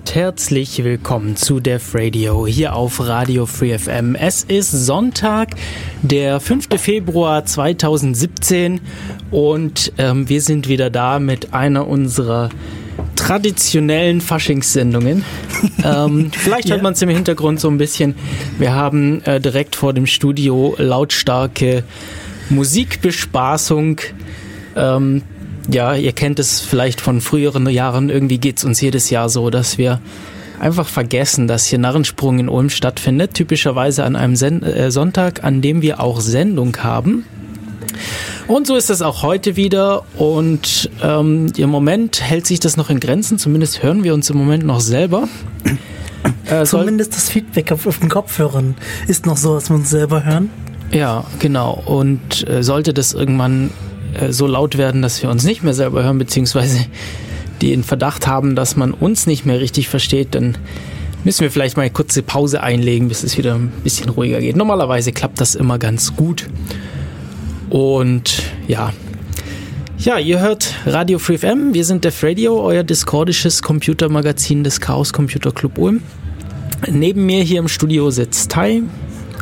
damit herzlich willkommen zu Def Radio hier auf Radio Free FM. Es ist Sonntag, der 5. Februar 2017 und ähm, wir sind wieder da mit einer unserer traditionellen Faschingssendungen. ähm, vielleicht hört Ja. man es im Hintergrund so ein bisschen. Wir haben äh, direkt vor dem Studio lautstarke Musikbespaßung. Ähm, ja, ihr kennt es vielleicht von früheren Jahren. Irgendwie geht's uns jedes Jahr so, dass wir einfach vergessen, dass hier Narrensprung in Ulm stattfindet. Typischerweise an einem Sen äh, Sonntag, an dem wir auch Sendung haben. Und so ist es auch heute wieder. Und ähm, im Moment hält sich das noch in Grenzen. Zumindest hören wir uns im Moment noch selber. Äh, Zumindest das Feedback auf, auf den Kopfhörern ist noch so, dass wir uns selber hören. Ja, genau. Und äh, sollte das irgendwann äh, so laut werden, dass wir uns nicht mehr selber hören, beziehungsweise die in Verdacht haben, dass man uns nicht mehr richtig versteht, dann müssen wir vielleicht mal eine kurze Pause einlegen, bis es wieder ein bisschen ruhiger geht. Normalerweise klappt das immer ganz gut. Und ja. Ja, ihr hört Radio Free FM. Wir sind Def Radio, euer discordisches Computermagazin des Chaos Computer Club Ulm. Neben mir hier im Studio sitzt Tai.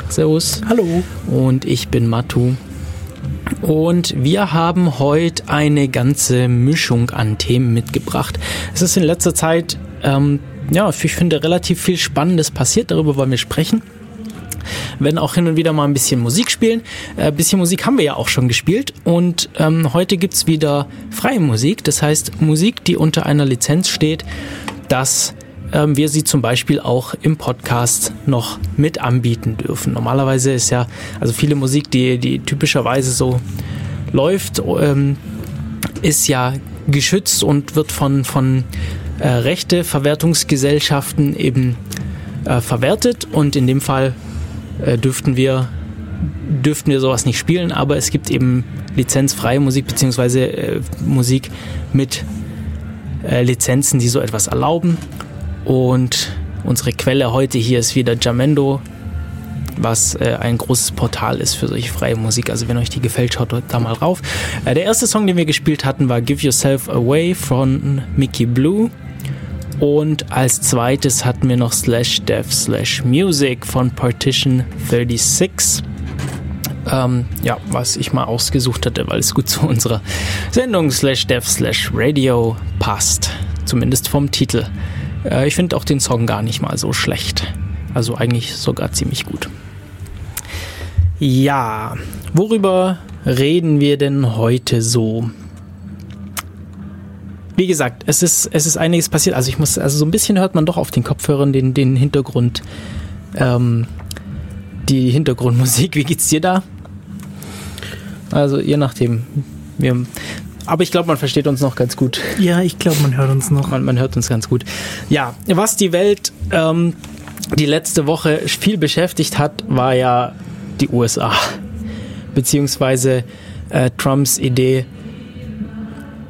Servus. Hallo. Und ich bin Matu. Und wir haben heute eine ganze Mischung an Themen mitgebracht. Es ist in letzter Zeit, ähm, ja, ich finde, relativ viel Spannendes passiert. Darüber wollen wir sprechen. Wenn auch hin und wieder mal ein bisschen Musik spielen. Ein äh, bisschen Musik haben wir ja auch schon gespielt. Und ähm, heute gibt's wieder freie Musik. Das heißt, Musik, die unter einer Lizenz steht, dass ähm, wir sie zum Beispiel auch im Podcast noch mit anbieten dürfen. Normalerweise ist ja, also viele Musik, die, die typischerweise so läuft, ähm, ist ja geschützt und wird von, von äh, Rechteverwertungsgesellschaften eben äh, verwertet und in dem Fall äh, dürften wir dürften wir sowas nicht spielen, aber es gibt eben lizenzfreie Musik beziehungsweise äh, Musik mit äh, Lizenzen, die so etwas erlauben. Und unsere Quelle heute hier ist wieder Jamendo, was äh, ein großes Portal ist für solche freie Musik. Also wenn euch die gefällt, schaut da mal rauf. Äh, der erste Song, den wir gespielt hatten, war Give Yourself Away von Mickey Blue. Und als zweites hatten wir noch Slash Dev Slash Music von Partition 36. Ähm, ja, was ich mal ausgesucht hatte, weil es gut zu unserer Sendung Slash Dev Slash Radio passt. Zumindest vom Titel. Äh, ich finde auch den Song gar nicht mal so schlecht. Also eigentlich sogar ziemlich gut. Ja, worüber reden wir denn heute so? Wie gesagt, es ist, es ist einiges passiert. Also ich muss, also so ein bisschen hört man doch auf den Kopfhörern den, den Hintergrund, ähm, die Hintergrundmusik. Wie geht's dir da? Also je nachdem. Wir, aber ich glaube, man versteht uns noch ganz gut. Ja, ich glaube, man hört uns noch. Man, man hört uns ganz gut. Ja, was die Welt ähm, die letzte Woche viel beschäftigt hat, war ja die USA. Beziehungsweise äh, Trumps Idee,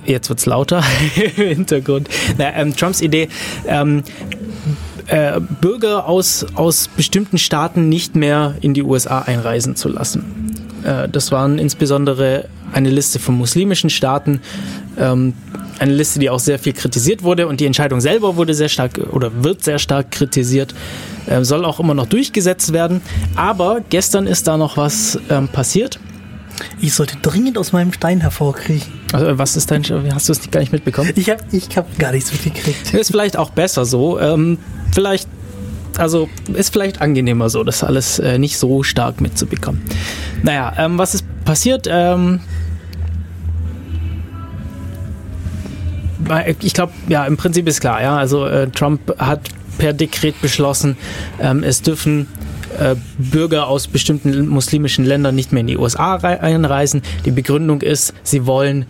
jetzt wird's lauter im Hintergrund, Na, ähm, Trumps Idee, ähm, äh, Bürger aus, aus bestimmten Staaten nicht mehr in die USA einreisen zu lassen. Äh, das waren insbesondere eine Liste von muslimischen Staaten, ähm, eine Liste, die auch sehr viel kritisiert wurde und die Entscheidung selber wurde sehr stark oder wird sehr stark kritisiert, äh, soll auch immer noch durchgesetzt werden. Aber gestern ist da noch was ähm, passiert. Ich sollte dringend aus meinem Stein hervorkriechen. Also, was ist dein, hast du es gar nicht mitbekommen? Ich habe ich hab gar nichts mitgekriegt. Ist vielleicht auch besser so. Ähm, vielleicht, also ist vielleicht angenehmer so, das alles äh, nicht so stark mitzubekommen. Naja, ähm, was ist passiert? Ähm, ich glaube, ja, im Prinzip ist klar, ja. Also äh, Trump hat per Dekret beschlossen, ähm, es dürfen äh, Bürger aus bestimmten muslimischen Ländern nicht mehr in die USA rei- einreisen. Die Begründung ist, sie wollen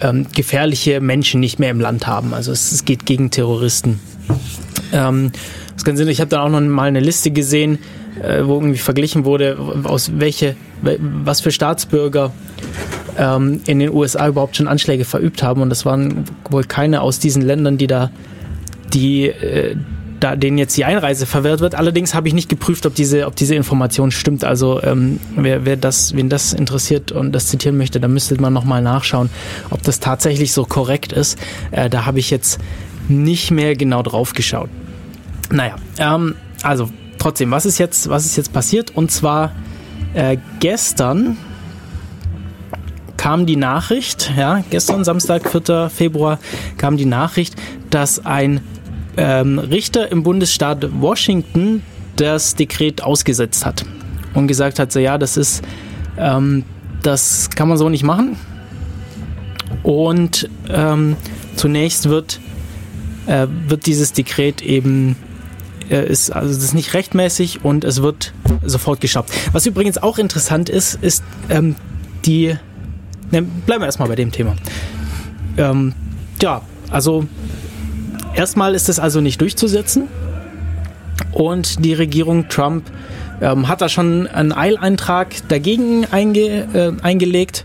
ähm, gefährliche Menschen nicht mehr im Land haben. Also es, es geht gegen Terroristen. Ähm, das ganz Sinn. Ich habe dann auch noch mal eine Liste gesehen, äh, wo irgendwie verglichen wurde, aus welche, wel- was für Staatsbürger ähm, in den USA überhaupt schon Anschläge verübt haben. Und das waren wohl keine aus diesen Ländern, die da, die, äh, da denen jetzt die Einreise verwehrt wird. Allerdings habe ich nicht geprüft, ob diese, ob diese Information stimmt. Also ähm, wer, wer das, wen das interessiert und das zitieren möchte, da müsste man nochmal nachschauen, ob das tatsächlich so korrekt ist. Äh, da habe ich jetzt nicht mehr genau drauf geschaut. Naja, ähm, also trotzdem, was ist jetzt, was ist jetzt passiert? Und zwar äh, gestern kam die Nachricht, ja, gestern Samstag, 4. Februar, kam die Nachricht, dass ein ähm, Richter im Bundesstaat Washington das Dekret ausgesetzt hat und gesagt hat, so ja, das ist, ähm, das kann man so nicht machen. Und ähm, zunächst wird, äh, wird dieses Dekret eben äh, ist also das ist nicht rechtmäßig und es wird sofort gestoppt. Was übrigens auch interessant ist, ist ähm, die. Ne, bleiben wir erstmal bei dem Thema. Ähm, ja, also erstmal ist es also nicht durchzusetzen und die Regierung Trump ähm, hat da schon einen Eileintrag dagegen einge, äh, eingelegt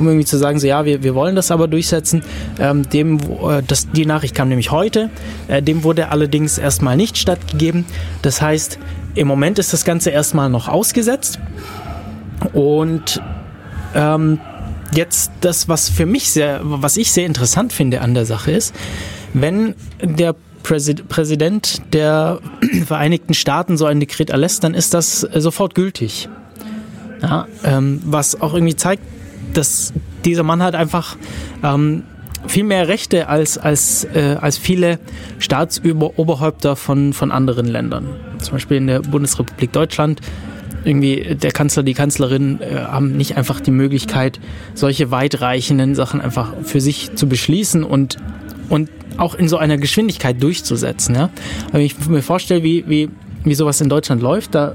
um irgendwie zu sagen, so ja, wir, wir wollen das aber durchsetzen. Ähm, dem, äh, das, die Nachricht kam nämlich heute. Äh, dem wurde allerdings erstmal nicht stattgegeben. Das heißt, im Moment ist das Ganze erstmal noch ausgesetzt. Und ähm, jetzt das, was für mich sehr, was ich sehr interessant finde an der Sache ist, wenn der Präsident der Vereinigten Staaten so ein Dekret erlässt, dann ist das sofort gültig. Ja, ähm, was auch irgendwie zeigt, dass dieser Mann hat einfach ähm, viel mehr Rechte als, als, äh, als viele Staatsoberhäupter von, von anderen Ländern. Zum Beispiel in der Bundesrepublik Deutschland. Irgendwie der Kanzler, die Kanzlerin äh, haben nicht einfach die Möglichkeit, solche weitreichenden Sachen einfach für sich zu beschließen und, und auch in so einer Geschwindigkeit durchzusetzen. Ja? Wenn ich mir vorstelle, wie, wie, wie sowas in Deutschland läuft, da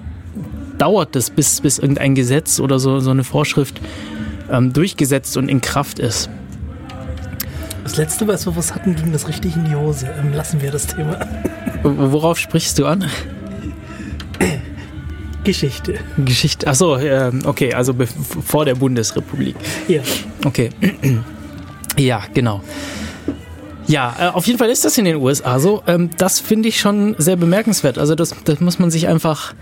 dauert es, bis, bis irgendein Gesetz oder so, so eine Vorschrift ähm, durchgesetzt und in Kraft ist. Das letzte, was wir was hatten, ging das richtig in die Hose. Ähm, lassen wir das Thema. Worauf sprichst du an? Geschichte. Geschichte. Achso, äh, okay, also vor der Bundesrepublik. Ja. Okay. ja, genau. Ja, äh, auf jeden Fall ist das in den USA so. Ähm, das finde ich schon sehr bemerkenswert. Also das, das muss man sich einfach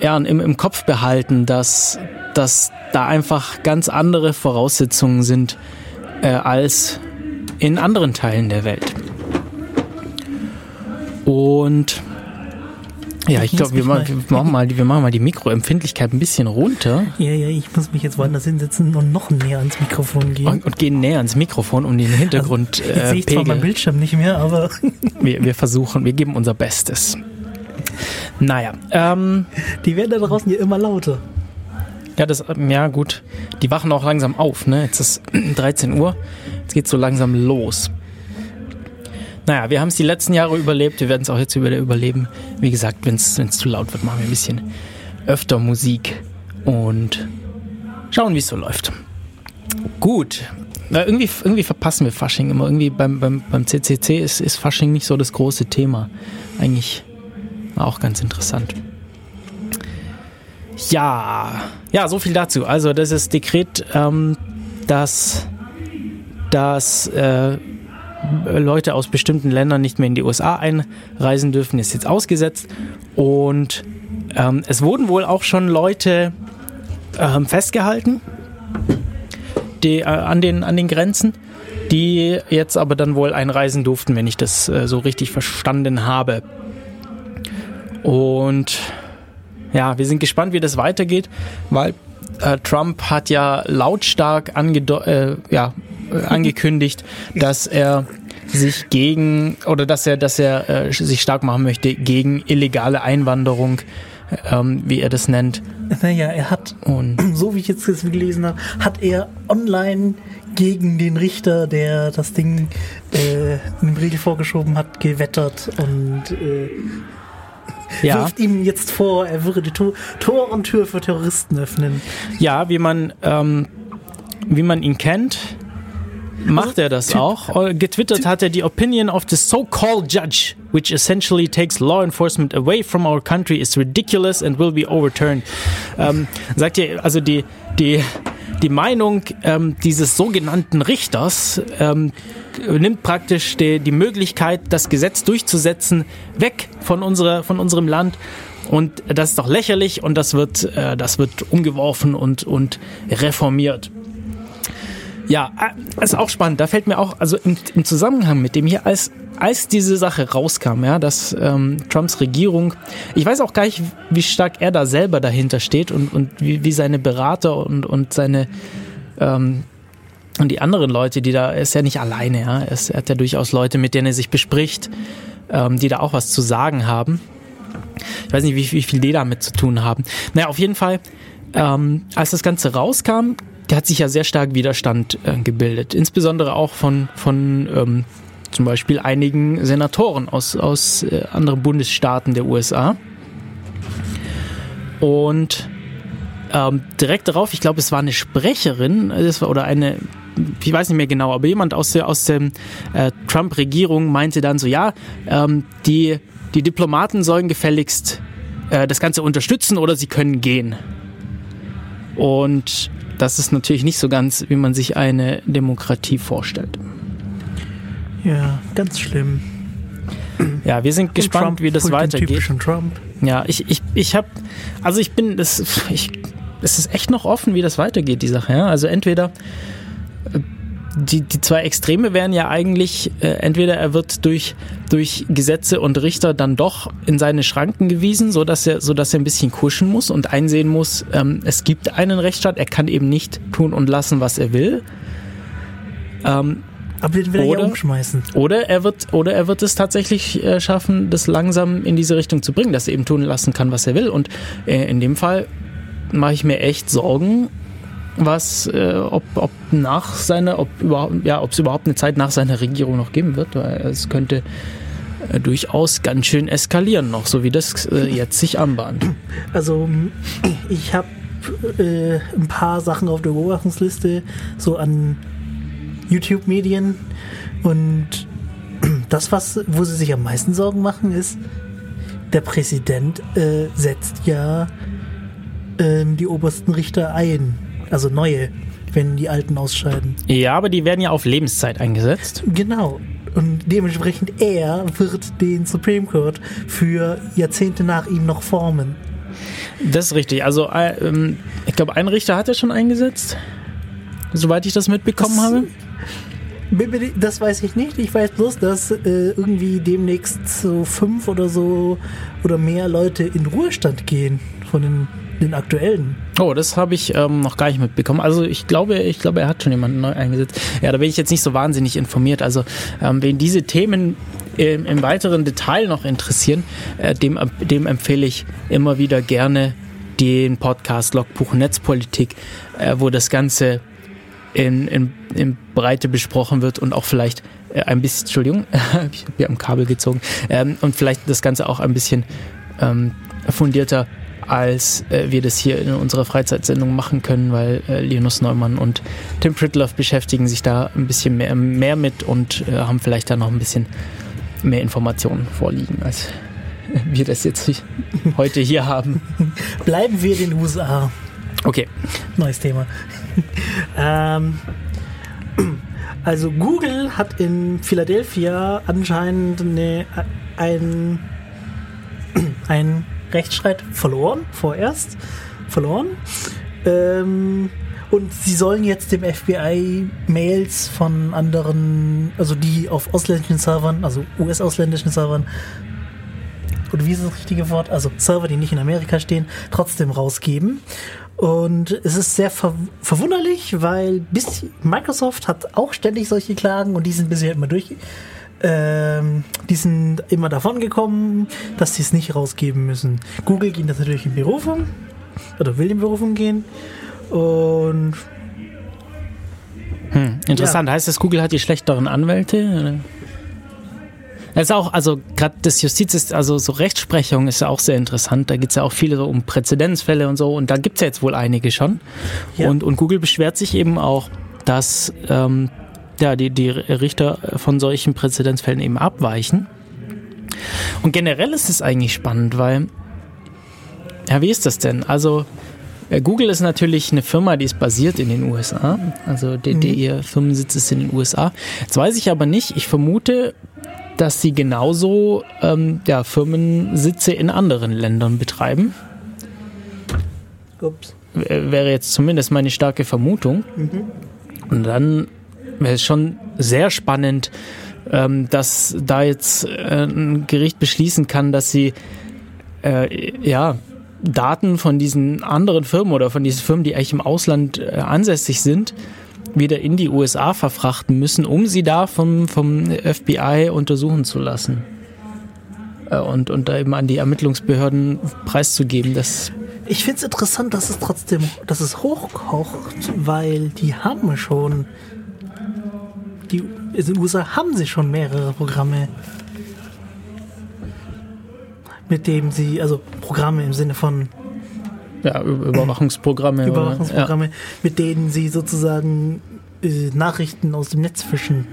ja, im, im Kopf behalten, dass, dass da einfach ganz andere Voraussetzungen sind äh, als in anderen Teilen der Welt. Und ja, ich glaube, wir, wir, machen mal, wir machen mal die Mikroempfindlichkeit ein bisschen runter. Ja, ja, ich muss mich jetzt woanders hinsetzen und noch näher ans Mikrofon gehen. Und, und gehen näher ans Mikrofon, um den Hintergrund also, jetzt äh, sehe ich zwar meinen Bildschirm nicht mehr, aber... wir, wir versuchen, wir geben unser Bestes. Naja, ähm... Die werden da draußen ja immer lauter. Ja, das, ja gut. Die wachen auch langsam auf, ne? Jetzt ist 13 Uhr. Jetzt geht's so langsam los. Naja, wir haben es die letzten Jahre überlebt. Wir werden es auch jetzt wieder überleben. Wie gesagt, wenn es zu laut wird, machen wir ein bisschen öfter Musik und schauen, wie es so läuft. Gut. Na, irgendwie, irgendwie verpassen wir Fasching immer. Irgendwie beim, beim, beim CCC ist, ist Fasching nicht so das große Thema. Eigentlich auch ganz interessant. Ja, ja, so viel dazu. Also das ist Dekret, ähm, dass, dass äh, Leute aus bestimmten Ländern nicht mehr in die USA einreisen dürfen, ist jetzt ausgesetzt. Und ähm, es wurden wohl auch schon Leute ähm, festgehalten die, äh, an, den, an den Grenzen, die jetzt aber dann wohl einreisen durften, wenn ich das äh, so richtig verstanden habe. Und ja, wir sind gespannt, wie das weitergeht, weil äh, Trump hat ja lautstark äh, ja, äh, angekündigt, dass er sich gegen oder dass er, dass er äh, sich stark machen möchte gegen illegale Einwanderung, ähm, wie er das nennt. Naja, er hat, und so wie ich jetzt gelesen habe, hat er online gegen den Richter, der das Ding äh, in den Riegel vorgeschoben hat, gewettert und äh, ja. wirft ihm jetzt vor, er würde die Tor, Tor und Tür für Terroristen öffnen. Ja, wie man, ähm, wie man ihn kennt, macht er das auch. Äh, getwittert hat er die Opinion of the so-called judge, which essentially takes law enforcement away from our country, is ridiculous and will be overturned. Ähm, sagt ihr, also die, die, die Meinung ähm, dieses sogenannten Richters ähm, nimmt praktisch die, die Möglichkeit, das Gesetz durchzusetzen, weg von, unserer, von unserem Land. Und das ist doch lächerlich und das wird, äh, das wird umgeworfen und, und reformiert. Ja, äh, ist auch spannend. Da fällt mir auch, also im, im Zusammenhang mit dem hier, als, als diese Sache rauskam, ja, dass ähm, Trumps Regierung, ich weiß auch gar nicht, wie stark er da selber dahinter steht und, und wie, wie seine Berater und, und seine ähm, und die anderen Leute, die da, er ist ja nicht alleine, ja, er, hat ja durchaus Leute, mit denen er sich bespricht, ähm, die da auch was zu sagen haben. Ich weiß nicht, wie, wie viel die damit zu tun haben. Naja, auf jeden Fall, ähm, als das Ganze rauskam, der hat sich ja sehr stark Widerstand äh, gebildet. Insbesondere auch von, von ähm, zum Beispiel einigen Senatoren aus, aus äh, anderen Bundesstaaten der USA. Und ähm, direkt darauf, ich glaube, es war eine Sprecherin das war, oder eine, ich weiß nicht mehr genau, aber jemand aus der, aus der äh, Trump-Regierung meinte dann so, ja, ähm, die, die Diplomaten sollen gefälligst äh, das Ganze unterstützen oder sie können gehen. Und das ist natürlich nicht so ganz, wie man sich eine Demokratie vorstellt. Ja, ganz schlimm. Ja, wir sind gespannt, Trump wie das weitergeht. Trump. Ja, ich, ich, ich habe, also ich bin, das, ich, es ist echt noch offen, wie das weitergeht, die Sache. Ja? Also entweder äh, die, die zwei Extreme wären ja eigentlich, äh, entweder er wird durch, durch Gesetze und Richter dann doch in seine Schranken gewiesen, so dass er, so dass er ein bisschen kuschen muss und einsehen muss, ähm, es gibt einen Rechtsstaat, er kann eben nicht tun und lassen, was er will. Ähm, Aber den will er ja Oder- umschmeißen. oder er wird, oder er wird es tatsächlich äh, schaffen, das langsam in diese Richtung zu bringen, dass er eben tun lassen kann, was er will. Und äh, in dem Fall mache ich mir echt Sorgen, was, äh, ob, ob nach seiner, ob überhaupt, ja, ob es überhaupt eine Zeit nach seiner Regierung noch geben wird, weil es könnte durchaus ganz schön eskalieren noch, so wie das jetzt sich anbahnt. Also ich habe ein paar Sachen auf der Beobachtungsliste, so an YouTube-Medien und das, was, wo sie sich am meisten Sorgen machen, ist, der Präsident äh, setzt ja ähm, die obersten Richter ein, also neue, wenn die alten ausscheiden. Ja, aber die werden ja auf Lebenszeit eingesetzt. Genau. Und dementsprechend er wird den Supreme Court für Jahrzehnte nach ihm noch formen. Das ist richtig. Also, äh, ähm, ich glaube, ein Richter hat er schon eingesetzt, soweit ich das mitbekommen Das- habe. Das weiß ich nicht. Ich weiß bloß, dass äh, irgendwie demnächst so fünf oder so oder mehr Leute in Ruhestand gehen von den, den aktuellen. Oh, das habe ich ähm, noch gar nicht mitbekommen. Also ich glaube, ich glaube, er hat schon jemanden neu eingesetzt. Ja, da bin ich jetzt nicht so wahnsinnig informiert. Also ähm, wen diese Themen im, im weiteren Detail noch interessieren, äh, dem, dem empfehle ich immer wieder gerne den Podcast Logbuch Netzpolitik, äh, wo das Ganze in, in, in Breite besprochen wird und auch vielleicht äh, ein bisschen, Entschuldigung, ich habe hier am Kabel gezogen, ähm, und vielleicht das Ganze auch ein bisschen ähm, fundierter als äh, wir das hier in unserer Freizeitsendung machen können, weil äh, Linus Neumann und Tim Pritloff beschäftigen sich da ein bisschen mehr, mehr mit und äh, haben vielleicht da noch ein bisschen mehr Informationen vorliegen, als wir das jetzt heute hier haben. Bleiben wir in den USA. Okay. Neues Thema. ähm, also Google hat in Philadelphia anscheinend eine, ein, ein Rechtsstreit verloren, vorerst verloren. Ähm, und sie sollen jetzt dem FBI Mails von anderen, also die auf ausländischen Servern, also US-ausländischen Servern, oder wie ist das richtige Wort? Also Server, die nicht in Amerika stehen, trotzdem rausgeben. Und es ist sehr ver verwunderlich, weil bis Microsoft hat auch ständig solche Klagen und die sind bisher immer durch. Ähm, die sind immer davon gekommen, dass sie es nicht rausgeben müssen. Google geht das natürlich in Berufung oder will in Berufung gehen. Und Hm, interessant. Heißt das, Google hat die schlechteren Anwälte? Oder? Das ist auch, also gerade das Justiz ist, also so Rechtsprechung ist ja auch sehr interessant. Da geht es ja auch viele so um Präzedenzfälle und so und da gibt es ja jetzt wohl einige schon. Ja. Und, und Google beschwert sich eben auch, dass ähm, ja, die, die Richter von solchen Präzedenzfällen eben abweichen. Und generell ist es eigentlich spannend, weil, ja, wie ist das denn? Also, Äh, Google ist natürlich eine Firma, die ist basiert in den USA. Also der, der ihr Firmensitz ist in den USA. Jetzt weiß ich aber nicht, ich vermute, dass sie genauso ähm, ja, Firmensitze in anderen Ländern betreiben. Ups. Wäre jetzt zumindest meine starke Vermutung. Und dann wäre es schon sehr spannend, ähm, dass da jetzt äh, ein Gericht beschließen kann, dass sie äh, ja Daten von diesen anderen Firmen oder von diesen Firmen, die eigentlich im Ausland äh, ansässig sind, wieder in die USA verfrachten müssen, um sie da vom, vom FBI untersuchen zu lassen. Äh, und, und da eben an die Ermittlungsbehörden preiszugeben. Das Ich finde es interessant, dass es trotzdem, dass es hochkocht, weil die haben schon, die in den USA haben sie schon mehrere Programme, mit dem sie, also Programme im Sinne von ja, Überwachungsprogramme. oder- Überwachungsprogramme, mit denen sie sozusagen äh, Nachrichten aus dem Netz fischen.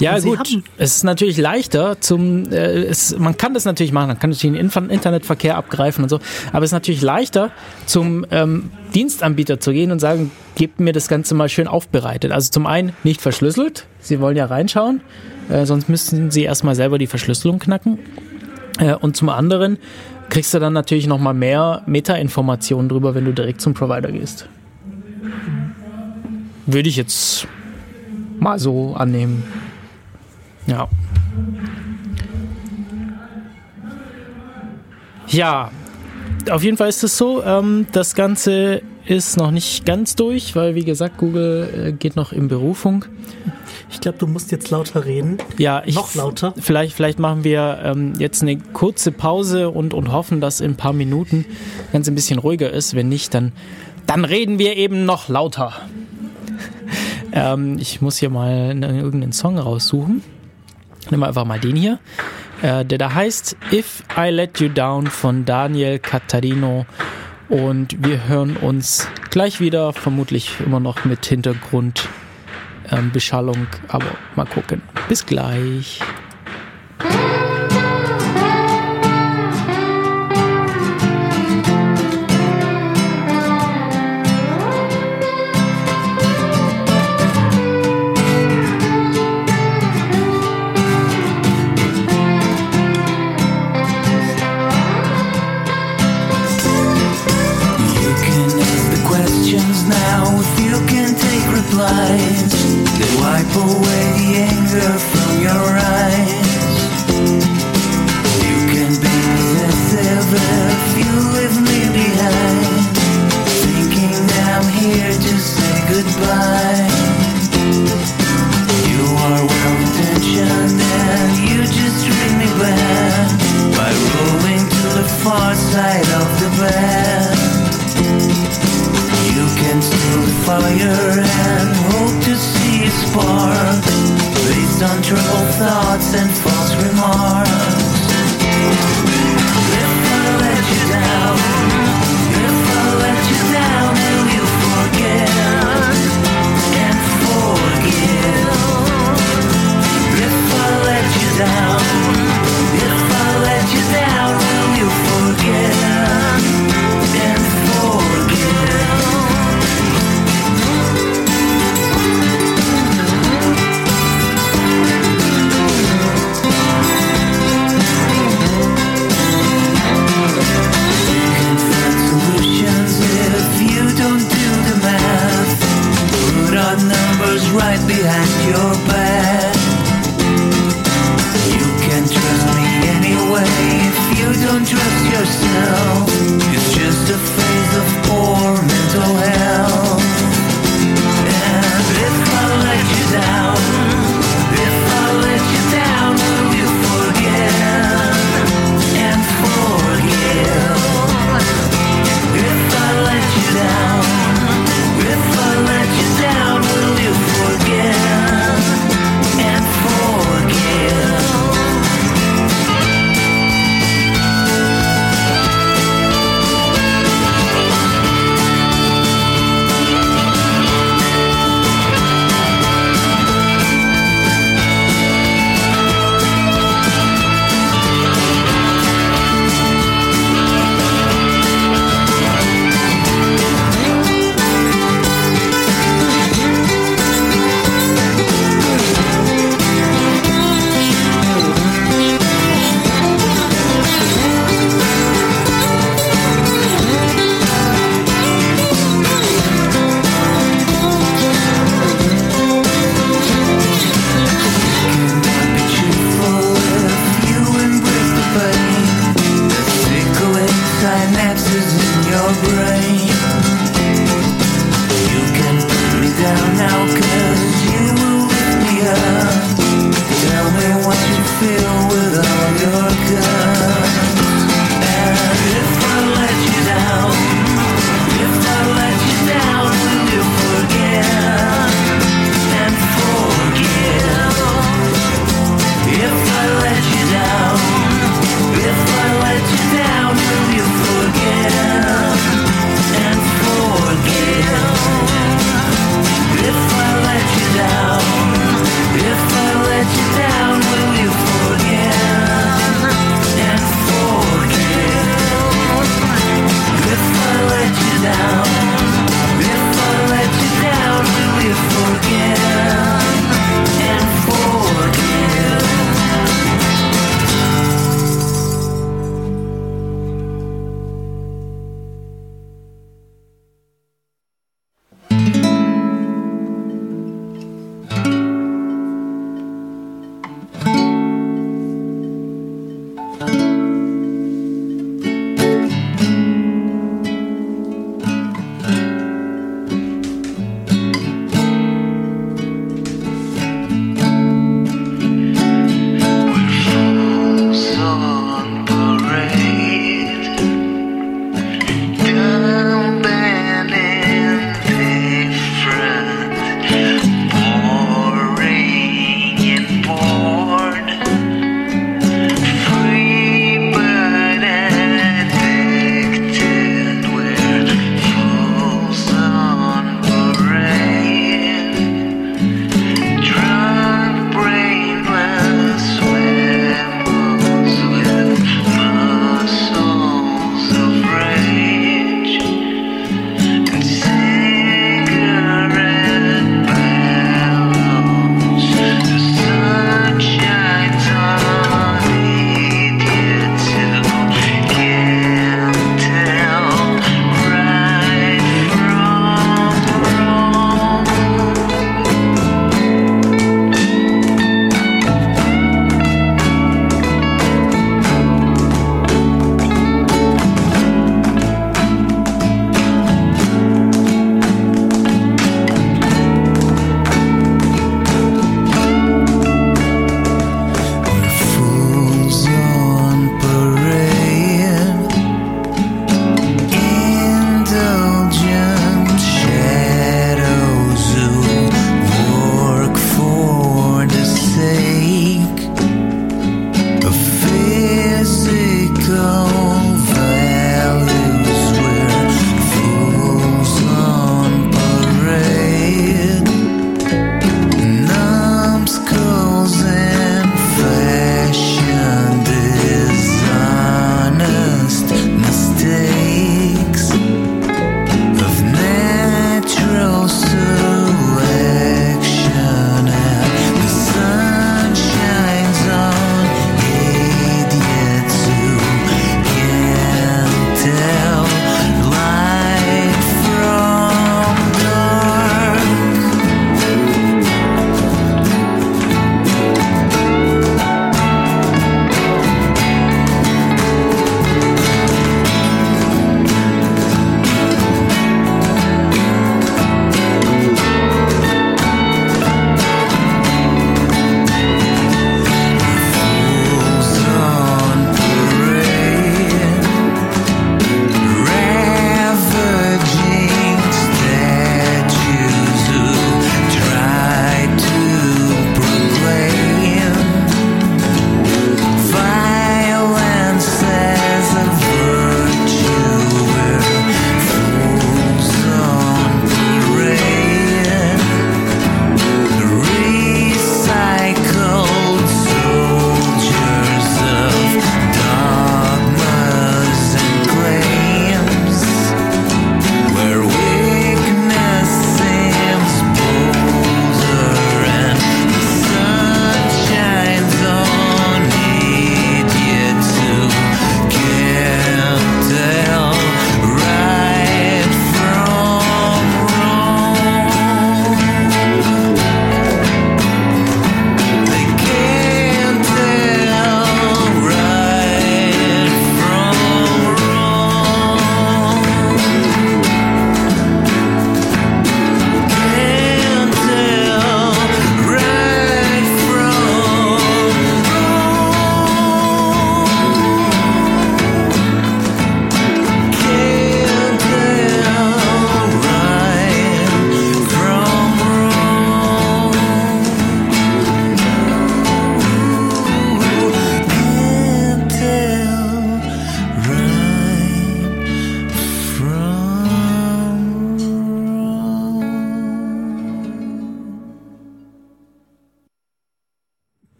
Ja, gut. Es ist natürlich leichter zum, äh, es, man kann das natürlich machen, man kann natürlich den Internetverkehr abgreifen und so, aber es ist natürlich leichter zum ähm, Dienstanbieter zu gehen und sagen, gebt mir das Ganze mal schön aufbereitet. Also zum einen nicht verschlüsselt, Sie wollen ja reinschauen, äh, sonst müssten Sie erstmal selber die Verschlüsselung knacken. Äh, und zum anderen kriegst du dann natürlich nochmal mehr Meta-Informationen drüber, wenn du direkt zum Provider gehst. Würde ich jetzt mal so annehmen. Ja. Ja, auf jeden Fall ist es so. Ähm, das Ganze ist noch nicht ganz durch, weil wie gesagt, Google äh, geht noch in Berufung. Ich glaube, du musst jetzt lauter reden. Ja, ich, Noch lauter? Vielleicht, vielleicht machen wir ähm, jetzt eine kurze Pause und, und hoffen, dass in ein paar Minuten ganz ein bisschen ruhiger ist. Wenn nicht, dann, dann reden wir eben noch lauter. ähm, ich muss hier mal einen- irgendeinen Song raussuchen. Nehmen wir einfach mal den hier. Äh, der da heißt If I Let You Down von Daniel Cattarino. Und wir hören uns gleich wieder, vermutlich immer noch mit Hintergrund ähm, aber mal gucken. Bis gleich.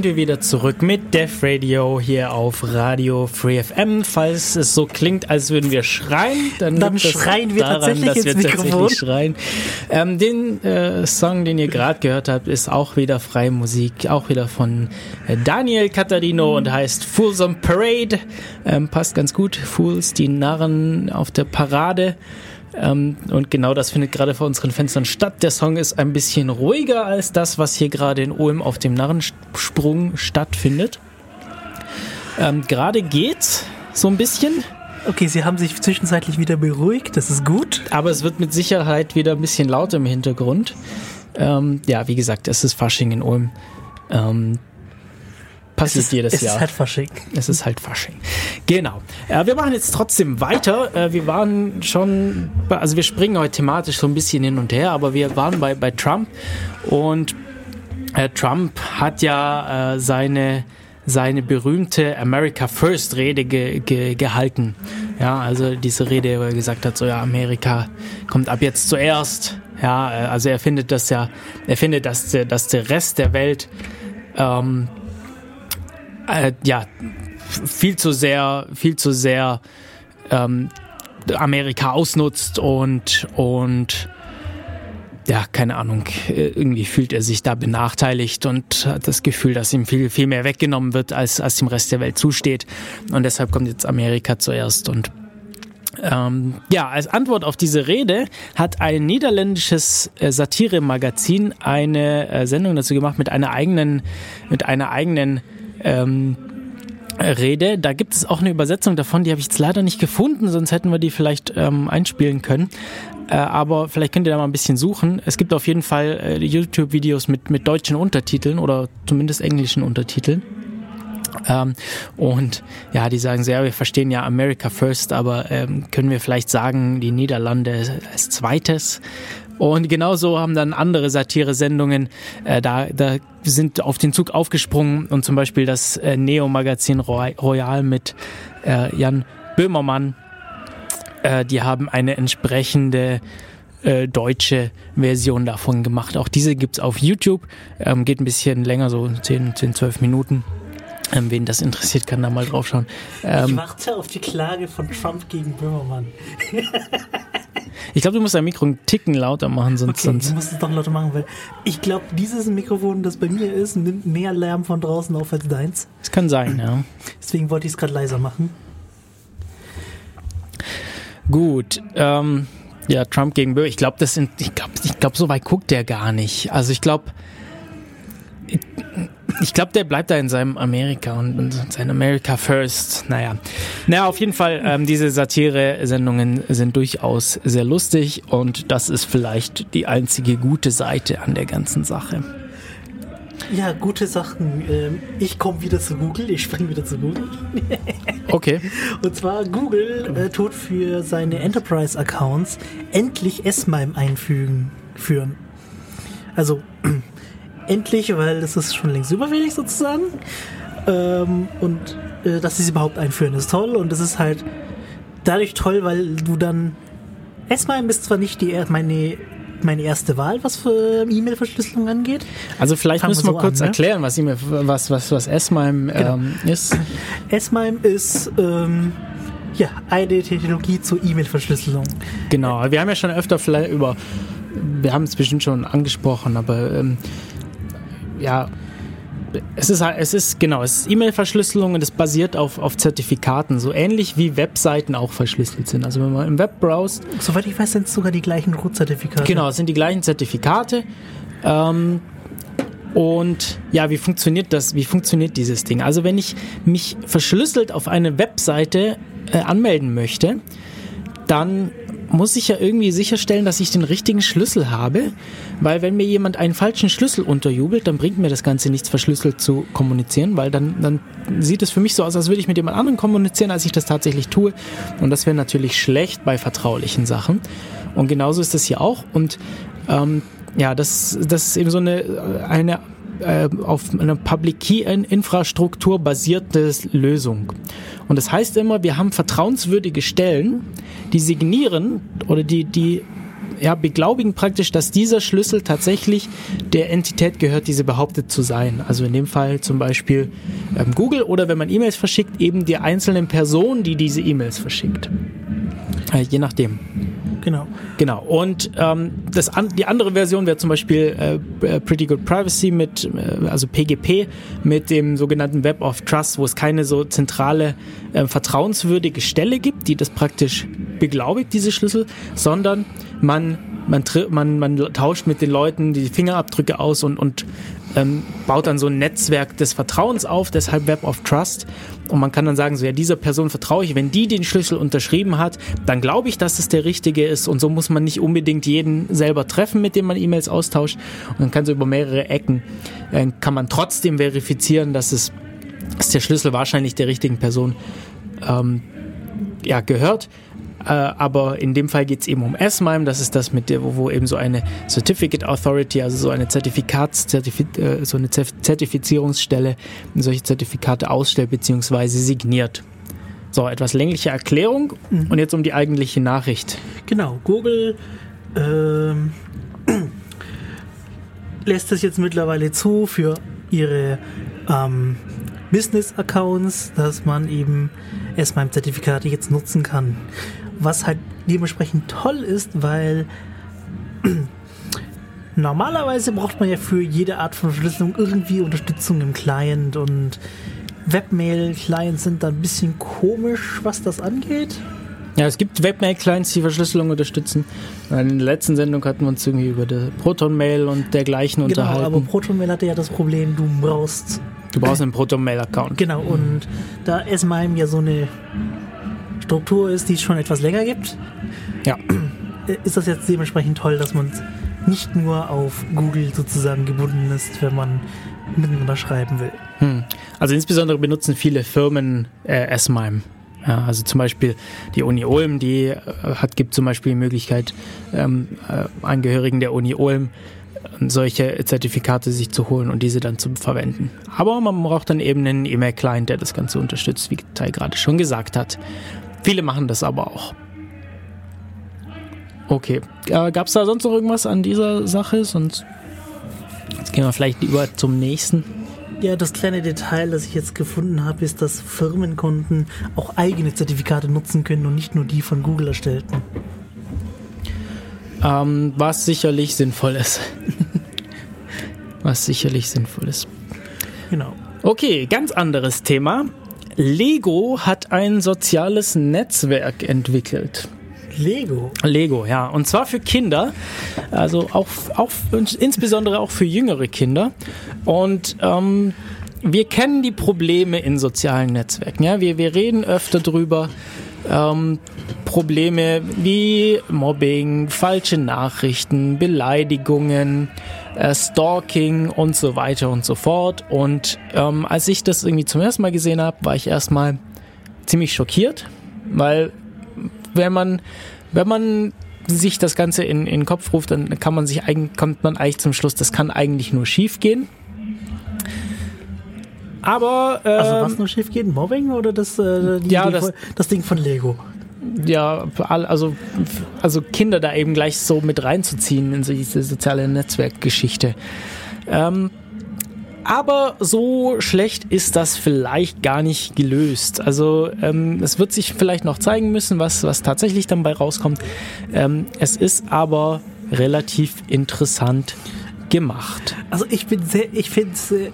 Sind wir wieder zurück mit Def Radio hier auf Radio Free FM. Falls es so klingt, als würden wir schreien, dann, Dann schreien wir daran, tatsächlich dass wir Mikrofon. tatsächlich schreien. Ähm, den äh, Song, den ihr gerade gehört habt, ist auch wieder freie Musik, auch wieder von äh, Daniel Catarino und heißt Fools on Parade. Ähm, passt ganz gut. Fools, die Narren auf der Parade. Ähm, und genau das findet gerade vor unseren Fenstern statt. Der Song ist ein bisschen ruhiger als das, was hier gerade in Ulm auf dem Narrensprung stattfindet. Ähm, gerade geht's so ein bisschen, Okay, sie haben sich zwischenzeitlich wieder beruhigt, das ist gut. aber es wird mit Sicherheit wieder ein bisschen lauter im Hintergrund. Ähm, ja, wie gesagt, es ist Fasching in Ulm. Ähm, passiert es ist, jedes es Jahr. ist halt Fasching. Es ist halt Fasching. Genau. Äh, wir machen jetzt trotzdem weiter. Äh, wir waren schon, also wir springen heute thematisch so ein bisschen hin und her, aber wir waren bei, bei Trump und Trump hat ja äh, seine seine berühmte America First Rede ge, ge, gehalten. Ja, also diese Rede, wo er gesagt hat, so ja, Amerika kommt ab jetzt zuerst. Ja, äh, also er findet das ja, er findet, dass dass der Rest der Welt ähm, äh, ja viel zu sehr, viel zu sehr ähm, Amerika ausnutzt und und ja, keine Ahnung, äh, irgendwie fühlt er sich da benachteiligt und hat das Gefühl, dass ihm viel, viel mehr weggenommen wird, als, als dem Rest der Welt zusteht. Und deshalb kommt jetzt Amerika zuerst und ähm, ja, als Antwort auf diese Rede hat ein niederländisches äh, Satire-Magazin eine äh, Sendung dazu gemacht mit einer eigenen, mit einer eigenen ähm, Rede. Da gibt es auch eine Übersetzung davon, die habe ich jetzt leider nicht gefunden, sonst hätten wir die vielleicht ähm, einspielen können. Äh, aber vielleicht könnt ihr da mal ein bisschen suchen. Es gibt auf jeden Fall äh, YouTube-Videos mit, mit deutschen Untertiteln oder zumindest englischen Untertiteln. Ähm, und ja, die sagen sehr, wir verstehen ja America First, aber ähm, können wir vielleicht sagen, die Niederlande als zweites. Und genauso haben dann andere Satire-Sendungen äh, da, da sind auf den Zug aufgesprungen und zum Beispiel das äh, Neo-Magazin Roy Royal mit äh, Jan Böhmermann, äh, die haben eine entsprechende äh, deutsche Version davon gemacht. Auch diese gibt's auf YouTube, ähm, geht ein bisschen länger, so 10, 10 12 Minuten. Ähm, wen das interessiert, kann da mal draufschauen. ich Ähm, warte auf die Klage von Trump gegen Böhmermann. ich glaube, du musst dein Mikro einen Ticken lauter machen, sonst, Okay, ich sonst muss es doch lauter machen, weil ich glaube, dieses Mikrofon, das bei mir ist, nimmt mehr Lärm von draußen auf als deins. es kann sein, ja. Deswegen wollte ich es gerade leiser machen. Gut, ähm, ja, Trump gegen Böhmer. Ich glaube, das sind, ich glaube, ich glaube, so weit guckt der gar nicht. Also ich glaube, ich, ich glaube, der bleibt da in seinem Amerika und, und sein America First. Naja, naja, auf jeden Fall, ähm, diese Satire-Sendungen sind durchaus sehr lustig und das ist vielleicht die einzige gute Seite an der ganzen Sache. Ja, gute Sachen. Ähm, ich komme wieder zu Google, ich springe wieder zu Google. Okay. Und zwar Google äh, tut für seine Enterprise-Accounts endlich S-MIME einfügen, führen. Also endlich, weil das ist schon längst überfällig sozusagen. Ähm, und äh, dass sie es überhaupt einführen, ist toll. Und das ist halt dadurch toll, weil du dann S-MIME ist zwar nicht die, er- meine, meine erste Wahl, was für E-Mail-Verschlüsselung angeht. Also vielleicht Fangen müssen wir so kurz an, ne? erklären, was, ihm- was, was, was S-MIME Genau. ähm, ist. S-MIME ist ähm, ja, eine Technologie zur E-Mail-Verschlüsselung. Genau, wir haben ja schon öfter vielleicht über, wir haben es bestimmt schon angesprochen, aber ähm, ja, es ist halt, es ist genau, es ist E-Mail-Verschlüsselung und es basiert auf, auf Zertifikaten, so ähnlich wie Webseiten auch verschlüsselt sind. Also wenn man im Web browst, Soweit ich weiß, sind es sogar die gleichen Root-Zertifikate. genau, es sind die gleichen Zertifikate. Ähm, und ja, wie funktioniert das? Wie funktioniert dieses Ding? Also wenn ich mich verschlüsselt auf eine Webseite äh, anmelden möchte, dann muss ich ja irgendwie sicherstellen, dass ich den richtigen Schlüssel habe, weil wenn mir jemand einen falschen Schlüssel unterjubelt, dann bringt mir das Ganze nichts, verschlüsselt zu kommunizieren, weil dann, dann sieht es für mich so aus, als würde ich mit jemand anderem kommunizieren, als ich das tatsächlich tue. Und das wäre natürlich schlecht bei vertraulichen Sachen. Und genauso ist das hier auch. Und ähm, ja, das, das ist eben so eine, eine äh, auf einer Public Key Infrastruktur basierte Lösung. Und das heißt immer, wir haben vertrauenswürdige Stellen, die signieren oder die, die ja, beglaubigen praktisch, dass dieser Schlüssel tatsächlich der Entität gehört, die sie behauptet zu sein. Also in dem Fall zum Beispiel ähm, Google oder wenn man E-Mails verschickt, eben die einzelnen Personen, die diese E-Mails verschickt. Äh, je nachdem. Genau. Genau. Und ähm, das an, die andere Version wäre zum Beispiel äh, Pretty Good Privacy mit, äh, also PGP, mit dem sogenannten Web of Trust, wo es keine so zentrale äh, vertrauenswürdige Stelle gibt, die das praktisch beglaubigt, diese Schlüssel, sondern man man, man, man tauscht mit den Leuten die Fingerabdrücke aus und, und ähm, baut dann so ein Netzwerk des Vertrauens auf, deshalb Web of Trust. Und man kann dann sagen, so ja, dieser Person vertraue ich. Wenn die den Schlüssel unterschrieben hat, dann glaube ich, dass es der richtige ist. Und so muss man nicht unbedingt jeden selber treffen, mit dem man E-Mails austauscht. Und dann kann so über mehrere Ecken, äh, kann man trotzdem verifizieren, dass es dass der Schlüssel wahrscheinlich der richtigen Person ähm, ja, gehört. Äh, aber in dem Fall geht es eben um S-MIME, das ist das mit der, wo, wo eben so eine Certificate Authority, also so eine Zertifikats, Zertifi äh, so eine Zertifizierungsstelle solche Zertifikate ausstellt bzw. signiert. So, etwas längliche Erklärung mhm. und jetzt um die eigentliche Nachricht. Genau, Google ähm, lässt es jetzt mittlerweile zu für ihre ähm, Business-Accounts, dass man eben S-MIME-Zertifikate jetzt nutzen kann was halt dementsprechend toll ist, weil normalerweise braucht man ja für jede Art von Verschlüsselung irgendwie Unterstützung im Client und Webmail-Clients sind da ein bisschen komisch, was das angeht. Ja, es gibt Webmail-Clients, die Verschlüsselung unterstützen. In der letzten Sendung hatten wir uns irgendwie über Proton-Mail und dergleichen genau, unterhalten. aber Proton-Mail hatte ja das Problem, du brauchst... Du brauchst einen Proton-Mail-Account. Genau, und da S-MIME ja so eine Struktur ist, die es schon etwas länger gibt, ja. ist das jetzt dementsprechend toll, dass man nicht nur auf Google sozusagen gebunden ist, wenn man miteinander schreiben will. Hm. Also insbesondere benutzen viele Firmen äh, S-MIME. Ja, also zum Beispiel die Uni Ulm, die äh, hat, gibt zum Beispiel die Möglichkeit, ähm, äh, Angehörigen der Uni Ulm äh, solche Zertifikate sich zu holen und diese dann zu verwenden. Aber man braucht dann eben einen E-Mail-Client, der das Ganze unterstützt, wie Tai gerade schon gesagt hat. Viele machen das aber auch. Okay. Äh, Gab es da sonst noch irgendwas an dieser Sache? Sonst jetzt gehen wir vielleicht über zum nächsten. Ja, das kleine Detail, das ich jetzt gefunden habe, ist, dass Firmenkunden auch eigene Zertifikate nutzen können und nicht nur die von Google erstellten. Ähm, was sicherlich sinnvoll ist. was sicherlich sinnvoll ist. Genau. Okay, ganz anderes Thema. Lego hat ein soziales Netzwerk entwickelt. Lego. Lego, ja. Und zwar für Kinder, also auch, auch insbesondere auch für jüngere Kinder. Und ähm, wir kennen die Probleme in sozialen Netzwerken. Ja, wir, wir reden öfter drüber. Ähm, Probleme wie Mobbing, falsche Nachrichten, Beleidigungen, äh, Stalking und so weiter und so fort. Und ähm, als ich das irgendwie zum ersten Mal gesehen habe, war ich erstmal ziemlich schockiert, weil wenn man, wenn man sich das Ganze in, in den Kopf ruft, dann kann man sich eigentlich, kommt man eigentlich zum Schluss, das kann eigentlich nur schief gehen. Aber ähm, also was nur schief geht, Mobbing oder das, äh, die, ja, das, das Ding von Lego? Ja, also, also Kinder da eben gleich so mit reinzuziehen in diese soziale Netzwerkgeschichte. Ähm, aber so schlecht ist das vielleicht gar nicht gelöst. Also ähm, es wird sich vielleicht noch zeigen müssen, was, was tatsächlich dann bei rauskommt. Ähm, es ist aber relativ interessant gemacht. Also ich bin sehr, ich finde es äh,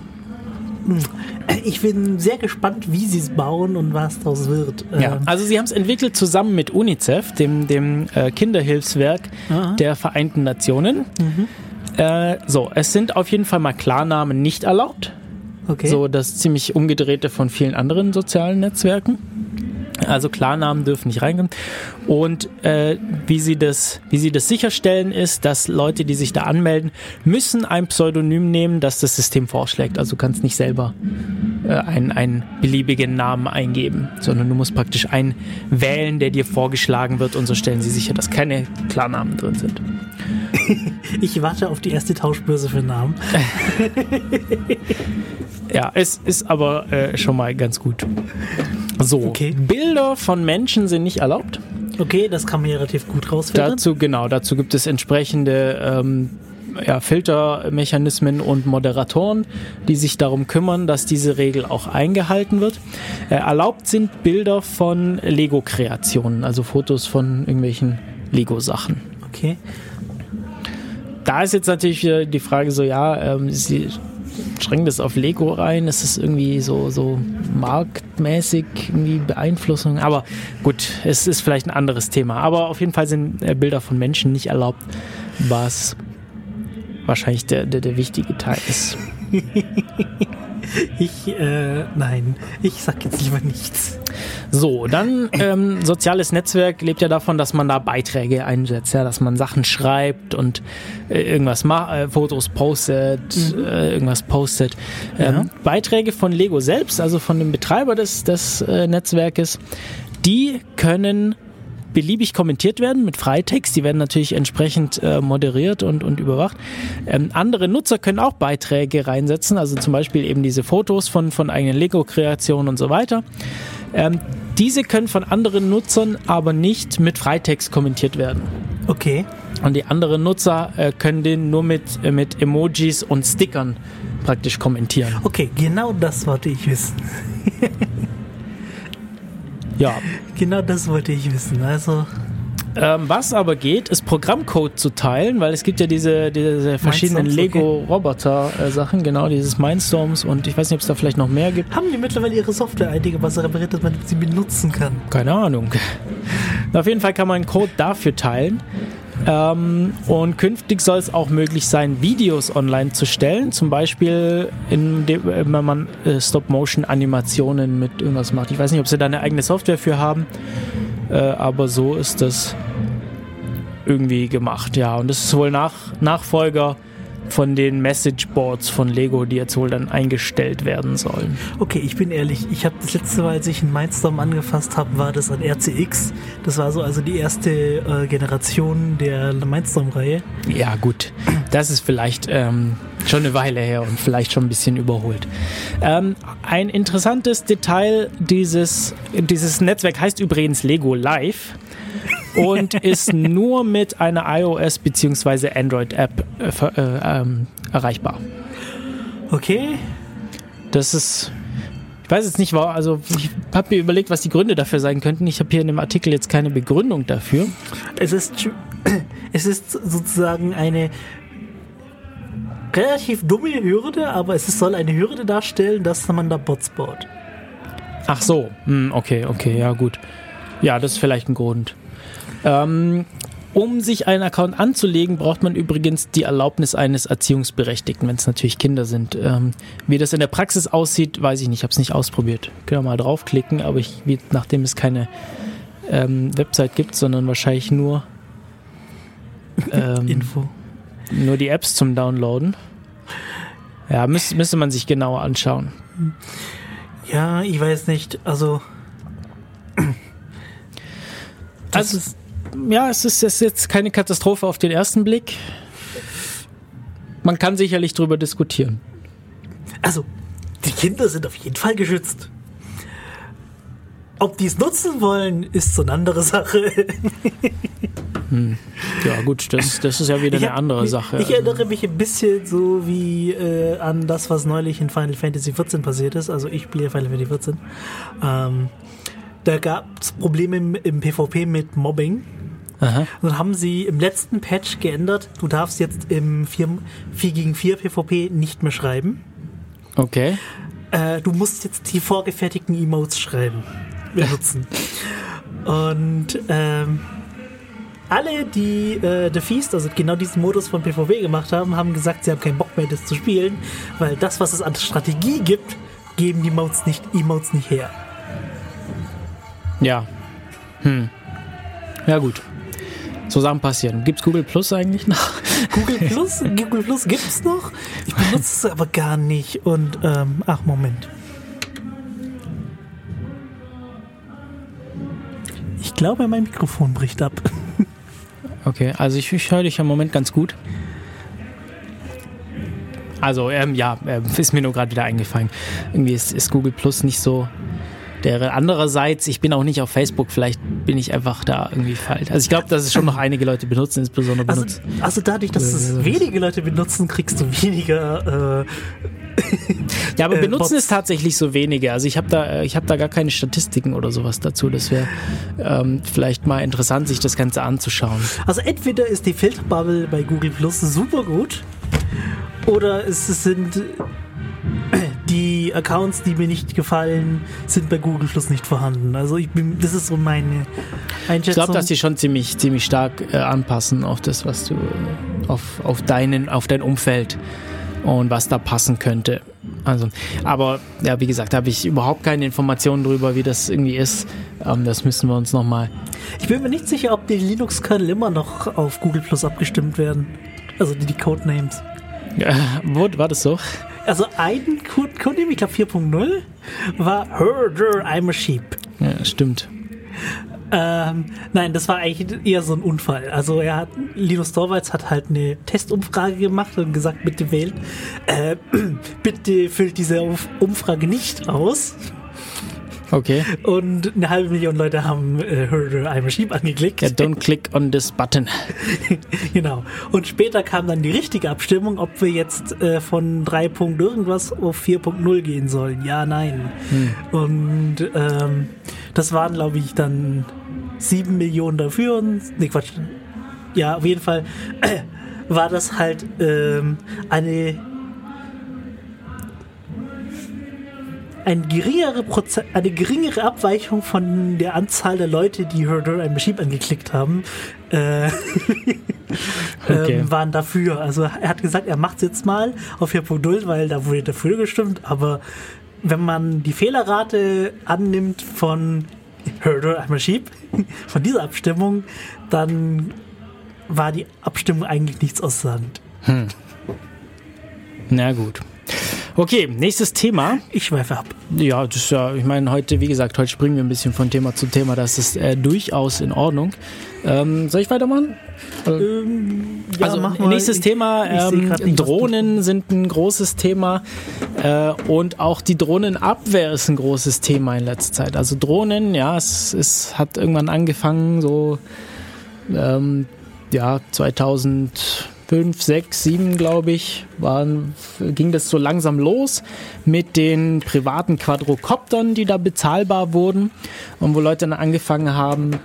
ich bin sehr gespannt, wie sie es bauen und was daraus wird. Ja, ähm, also sie haben es entwickelt zusammen mit UNICEF, dem, dem äh, Kinderhilfswerk Aha. der Vereinten Nationen. Mhm. Äh, so, es sind auf jeden Fall mal Klarnamen nicht erlaubt. Okay. So das ziemlich umgedrehte von vielen anderen sozialen Netzwerken. Also Klarnamen dürfen nicht reingehen. Und äh, wie, sie das, wie sie das sicherstellen, ist, dass Leute, die sich da anmelden, müssen ein Pseudonym nehmen, das das System vorschlägt. Also du kannst nicht selber äh, einen, einen beliebigen Namen eingeben, sondern du musst praktisch einen wählen, der dir vorgeschlagen wird und so stellen sie sicher, dass keine Klarnamen drin sind. Ich warte auf die erste Tauschbörse für Namen. ja, es ist aber äh, schon mal ganz gut. So, okay. Bilder von Menschen sind nicht erlaubt. Okay, das kann man ja relativ gut rausfinden. Dazu, genau, dazu gibt es entsprechende ähm, ja, Filtermechanismen und Moderatoren, die sich darum kümmern, dass diese Regel auch eingehalten wird. Äh, erlaubt sind Bilder von Lego-Kreationen, also Fotos von irgendwelchen Lego-Sachen. Okay. Da ist jetzt natürlich wieder die Frage so, ja, ähm, sie schränken das auf Lego rein, ist es irgendwie so, so marktmäßig irgendwie Beeinflussung, aber gut, es ist vielleicht ein anderes Thema. Aber auf jeden Fall sind äh, Bilder von Menschen nicht erlaubt, was wahrscheinlich der, der, der wichtige Teil ist. Ich, äh, nein, ich sag jetzt lieber nichts. So, dann ähm, soziales Netzwerk lebt ja davon, dass man da Beiträge einsetzt, ja, dass man Sachen schreibt und äh, irgendwas macht, äh, Fotos postet, äh, irgendwas postet. Ähm, Ja. Beiträge von Lego selbst, also von dem Betreiber des, des äh, Netzwerkes, die können beliebig kommentiert werden mit Freitext. Die werden natürlich entsprechend äh, moderiert und, und überwacht. Ähm, andere Nutzer können auch Beiträge reinsetzen, also zum Beispiel eben diese Fotos von, von eigenen Lego-Kreationen und so weiter. Ähm, diese können von anderen Nutzern aber nicht mit Freitext kommentiert werden. Okay. Und die anderen Nutzer äh, können den nur mit, äh, mit Emojis und Stickern praktisch kommentieren. Okay, genau das wollte ich wissen. Ja. Genau das wollte ich wissen. Also, Ähm, was aber geht, ist Programmcode zu teilen, weil es gibt ja diese, diese verschiedenen Mindstorms, okay. Lego-Roboter-Sachen, genau, dieses Mindstorms und ich weiß nicht, ob es da vielleicht noch mehr gibt. haben die mittlerweile ihre Software einigermaßen repariert, dass man sie benutzen kann? Keine Ahnung. Auf jeden Fall kann man Code dafür teilen. Ähm, und künftig soll es auch möglich sein, Videos online zu stellen. Zum Beispiel, dem, äh, wenn man äh, Stop-Motion-Animationen mit irgendwas macht. Ich weiß nicht, ob sie da eine eigene Software für haben, äh, aber so ist das irgendwie gemacht. Ja, und das ist wohl nach, Nachfolger von den Messageboards von Lego, die jetzt wohl dann eingestellt werden sollen. Okay, ich bin ehrlich, ich habe das letzte Mal, als ich einen Mindstorm angefasst habe, war das an RCX. Das war so also die erste äh, Generation der Mindstorm-Reihe. Ja, gut. Das ist vielleicht ähm, schon eine Weile her und vielleicht schon ein bisschen überholt. Ähm, ein interessantes Detail dieses, dieses Netzwerk heißt übrigens Lego Live und ist nur mit einer iOS- bzw. Android-App äh, äh, ähm, erreichbar. Okay, Das ist. Ich weiß jetzt nicht, also ich habe mir überlegt, was die Gründe dafür sein könnten. Ich habe hier in dem Artikel jetzt keine Begründung dafür. es ist, es ist sozusagen eine relativ dumme Hürde, aber es soll eine Hürde darstellen, dass man da Bots baut. Ach so, hm, okay, okay, ja gut. Ja, das ist vielleicht ein Grund. Ähm, um sich einen Account anzulegen, braucht man übrigens die Erlaubnis eines Erziehungsberechtigten, wenn es natürlich Kinder sind. Ähm, wie das in der Praxis aussieht, weiß ich nicht, ich habe es nicht ausprobiert. Können wir mal draufklicken, aber ich, nachdem es keine ähm, Website gibt, sondern wahrscheinlich nur, ähm, Info. nur die Apps zum Downloaden. Ja, müß, müsste man sich genauer anschauen. Ja, ich weiß nicht, also. Das Also- ist, ja, es ist, ist jetzt keine Katastrophe auf den ersten Blick. Man kann sicherlich drüber diskutieren. also, die Kinder sind auf jeden Fall geschützt. Ob die es nutzen wollen, ist so eine andere Sache. Ja, gut, das, das ist ja wieder eine hab- andere Sache. Ich erinnere mich ein bisschen so wie äh, an das, was neulich in Final Fantasy XIV passiert ist. Also ich spiele Final Fantasy XIV. Ähm, da gab es Probleme im, im PvP mit Mobbing. Aha. Und dann haben sie im letzten Patch geändert, du darfst jetzt im 4, 4 gegen 4 PvP nicht mehr schreiben. Okay. Äh, du musst jetzt die vorgefertigten Emotes schreiben, benutzen. Und ähm, alle, die äh, The Feast, also genau diesen Modus von PvP gemacht haben, haben gesagt, sie haben keinen Bock mehr, das zu spielen, weil das, was es an Strategie gibt, geben die Emotes nicht, Emotes nicht her. Ja. Hm. Ja, gut. So Sachen passieren. Gibt's Google Plus eigentlich noch? Google Plus, Google Plus gibt's noch. Ich benutze es aber gar nicht. Und ähm, ach Moment. Ich glaube, mein Mikrofon bricht ab. Okay, also ich, ich höre dich im Moment ganz gut. Also, ähm, ja, ähm, ist mir nur gerade wieder eingefallen. Irgendwie ist, ist Google Plus nicht so der andererseits, ich bin auch nicht auf Facebook, vielleicht bin ich einfach da irgendwie falsch. Also ich glaube, dass es schon noch einige Leute benutzen, insbesondere Also, benutzen. also dadurch, dass es wenige Leute benutzen, kriegst du weniger. Äh, Ja, aber äh, benutzen Bots. ist tatsächlich so wenige. Also ich habe da, äh, ich habe da gar keine Statistiken oder sowas dazu. Das wäre ähm, vielleicht mal interessant, sich das Ganze anzuschauen. also entweder ist die Filterbubble bei Google Plus super gut, oder es sind die Accounts, die mir nicht gefallen, sind bei Google Plus nicht vorhanden. Also ich bin, das ist so meine Einschätzung. Ich glaube, dass die schon ziemlich, ziemlich stark äh, anpassen auf das, was du, äh, auf, auf deinen, auf dein Umfeld und was da passen könnte. Also, aber ja, wie gesagt, habe ich überhaupt keine Informationen drüber, wie das irgendwie ist. Ähm, das müssen wir uns nochmal. Ich bin mir nicht sicher, ob die Linux-Kernel immer noch auf Google Plus abgestimmt werden. Also die, die Codenames. Wo war das so? Also ein Code- Codename, ich glaube 4.0, war Herder, I'm a Sheep. Ja, stimmt. Ähm, nein, das war eigentlich eher so ein Unfall. Also er hat, Linus Torvalds hat halt eine Testumfrage gemacht und gesagt, bitte wählt, äh, bitte füllt diese Umf- Umfrage nicht aus. Okay. Und eine halbe Million Leute haben äh, Herder, I'm a Sheep angeklickt. Ja, don't click on this button. Genau. Und später kam dann die richtige Abstimmung, ob wir jetzt äh, von 3. Punkt irgendwas auf 4.0 gehen sollen. Ja, nein. Und ähm, das waren, glaube ich, dann 7 Millionen dafür und. Nee, Quatsch. Ja, auf jeden Fall äh, war das halt ähm, eine. Ein geringere Proze eine geringere Abweichung von der Anzahl der Leute, die Herder ein Machine angeklickt haben, äh, Okay. ähm, waren dafür. Also er hat gesagt, er macht es jetzt mal auf 4.0, weil da wurde dafür gestimmt. Aber wenn man die Fehlerrate annimmt von Herder einmal Sheep, von dieser Abstimmung, dann war die Abstimmung eigentlich nichts aussagend. Na gut. Okay, nächstes Thema. Ich werfe ab. Ja, das ist ja, ich meine, heute, wie gesagt, heute springen wir ein bisschen von Thema zu Thema. Das ist äh, durchaus in Ordnung. Ähm, soll ich weitermachen? Ähm, ähm ja, also, mach mal. nächstes ich, Thema: ich, ich ähm, Drohnen sind ein großes Thema äh, und auch die Drohnenabwehr ist ein großes Thema in letzter Zeit. Also, Drohnen, ja, es, es hat irgendwann angefangen, so ähm, ja, 2000. 5, 6, 7, glaube ich, waren, ging das so langsam los mit den privaten Quadrocoptern, die da bezahlbar wurden und wo Leute dann angefangen haben,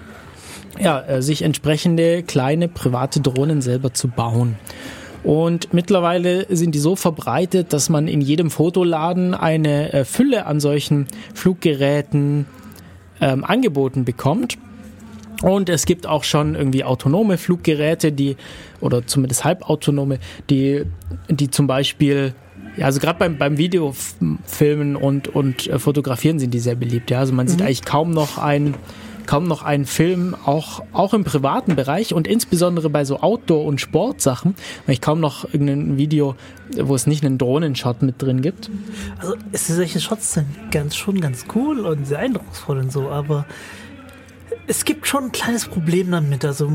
ja, äh, sich entsprechende kleine private Drohnen selber zu bauen. Und mittlerweile sind die so verbreitet, dass man in jedem Fotoladen eine äh, Fülle an solchen Fluggeräten ähm, angeboten bekommt. Und es gibt auch schon irgendwie autonome Fluggeräte, die, oder zumindest halbautonome, die, die zum Beispiel, ja, also gerade beim, beim Videofilmen und, und äh, Fotografieren sind die sehr beliebt. Ja, also man sieht eigentlich kaum noch einen, kaum noch einen Film, auch, auch im privaten Bereich und insbesondere bei so Outdoor- und Sportsachen, weil ich kaum noch irgendein Video, wo es nicht einen Drohnenshot mit drin gibt. Also solche Shots sind ganz schon ganz cool und sehr eindrucksvoll und so, aber es gibt schon ein kleines Problem damit. Also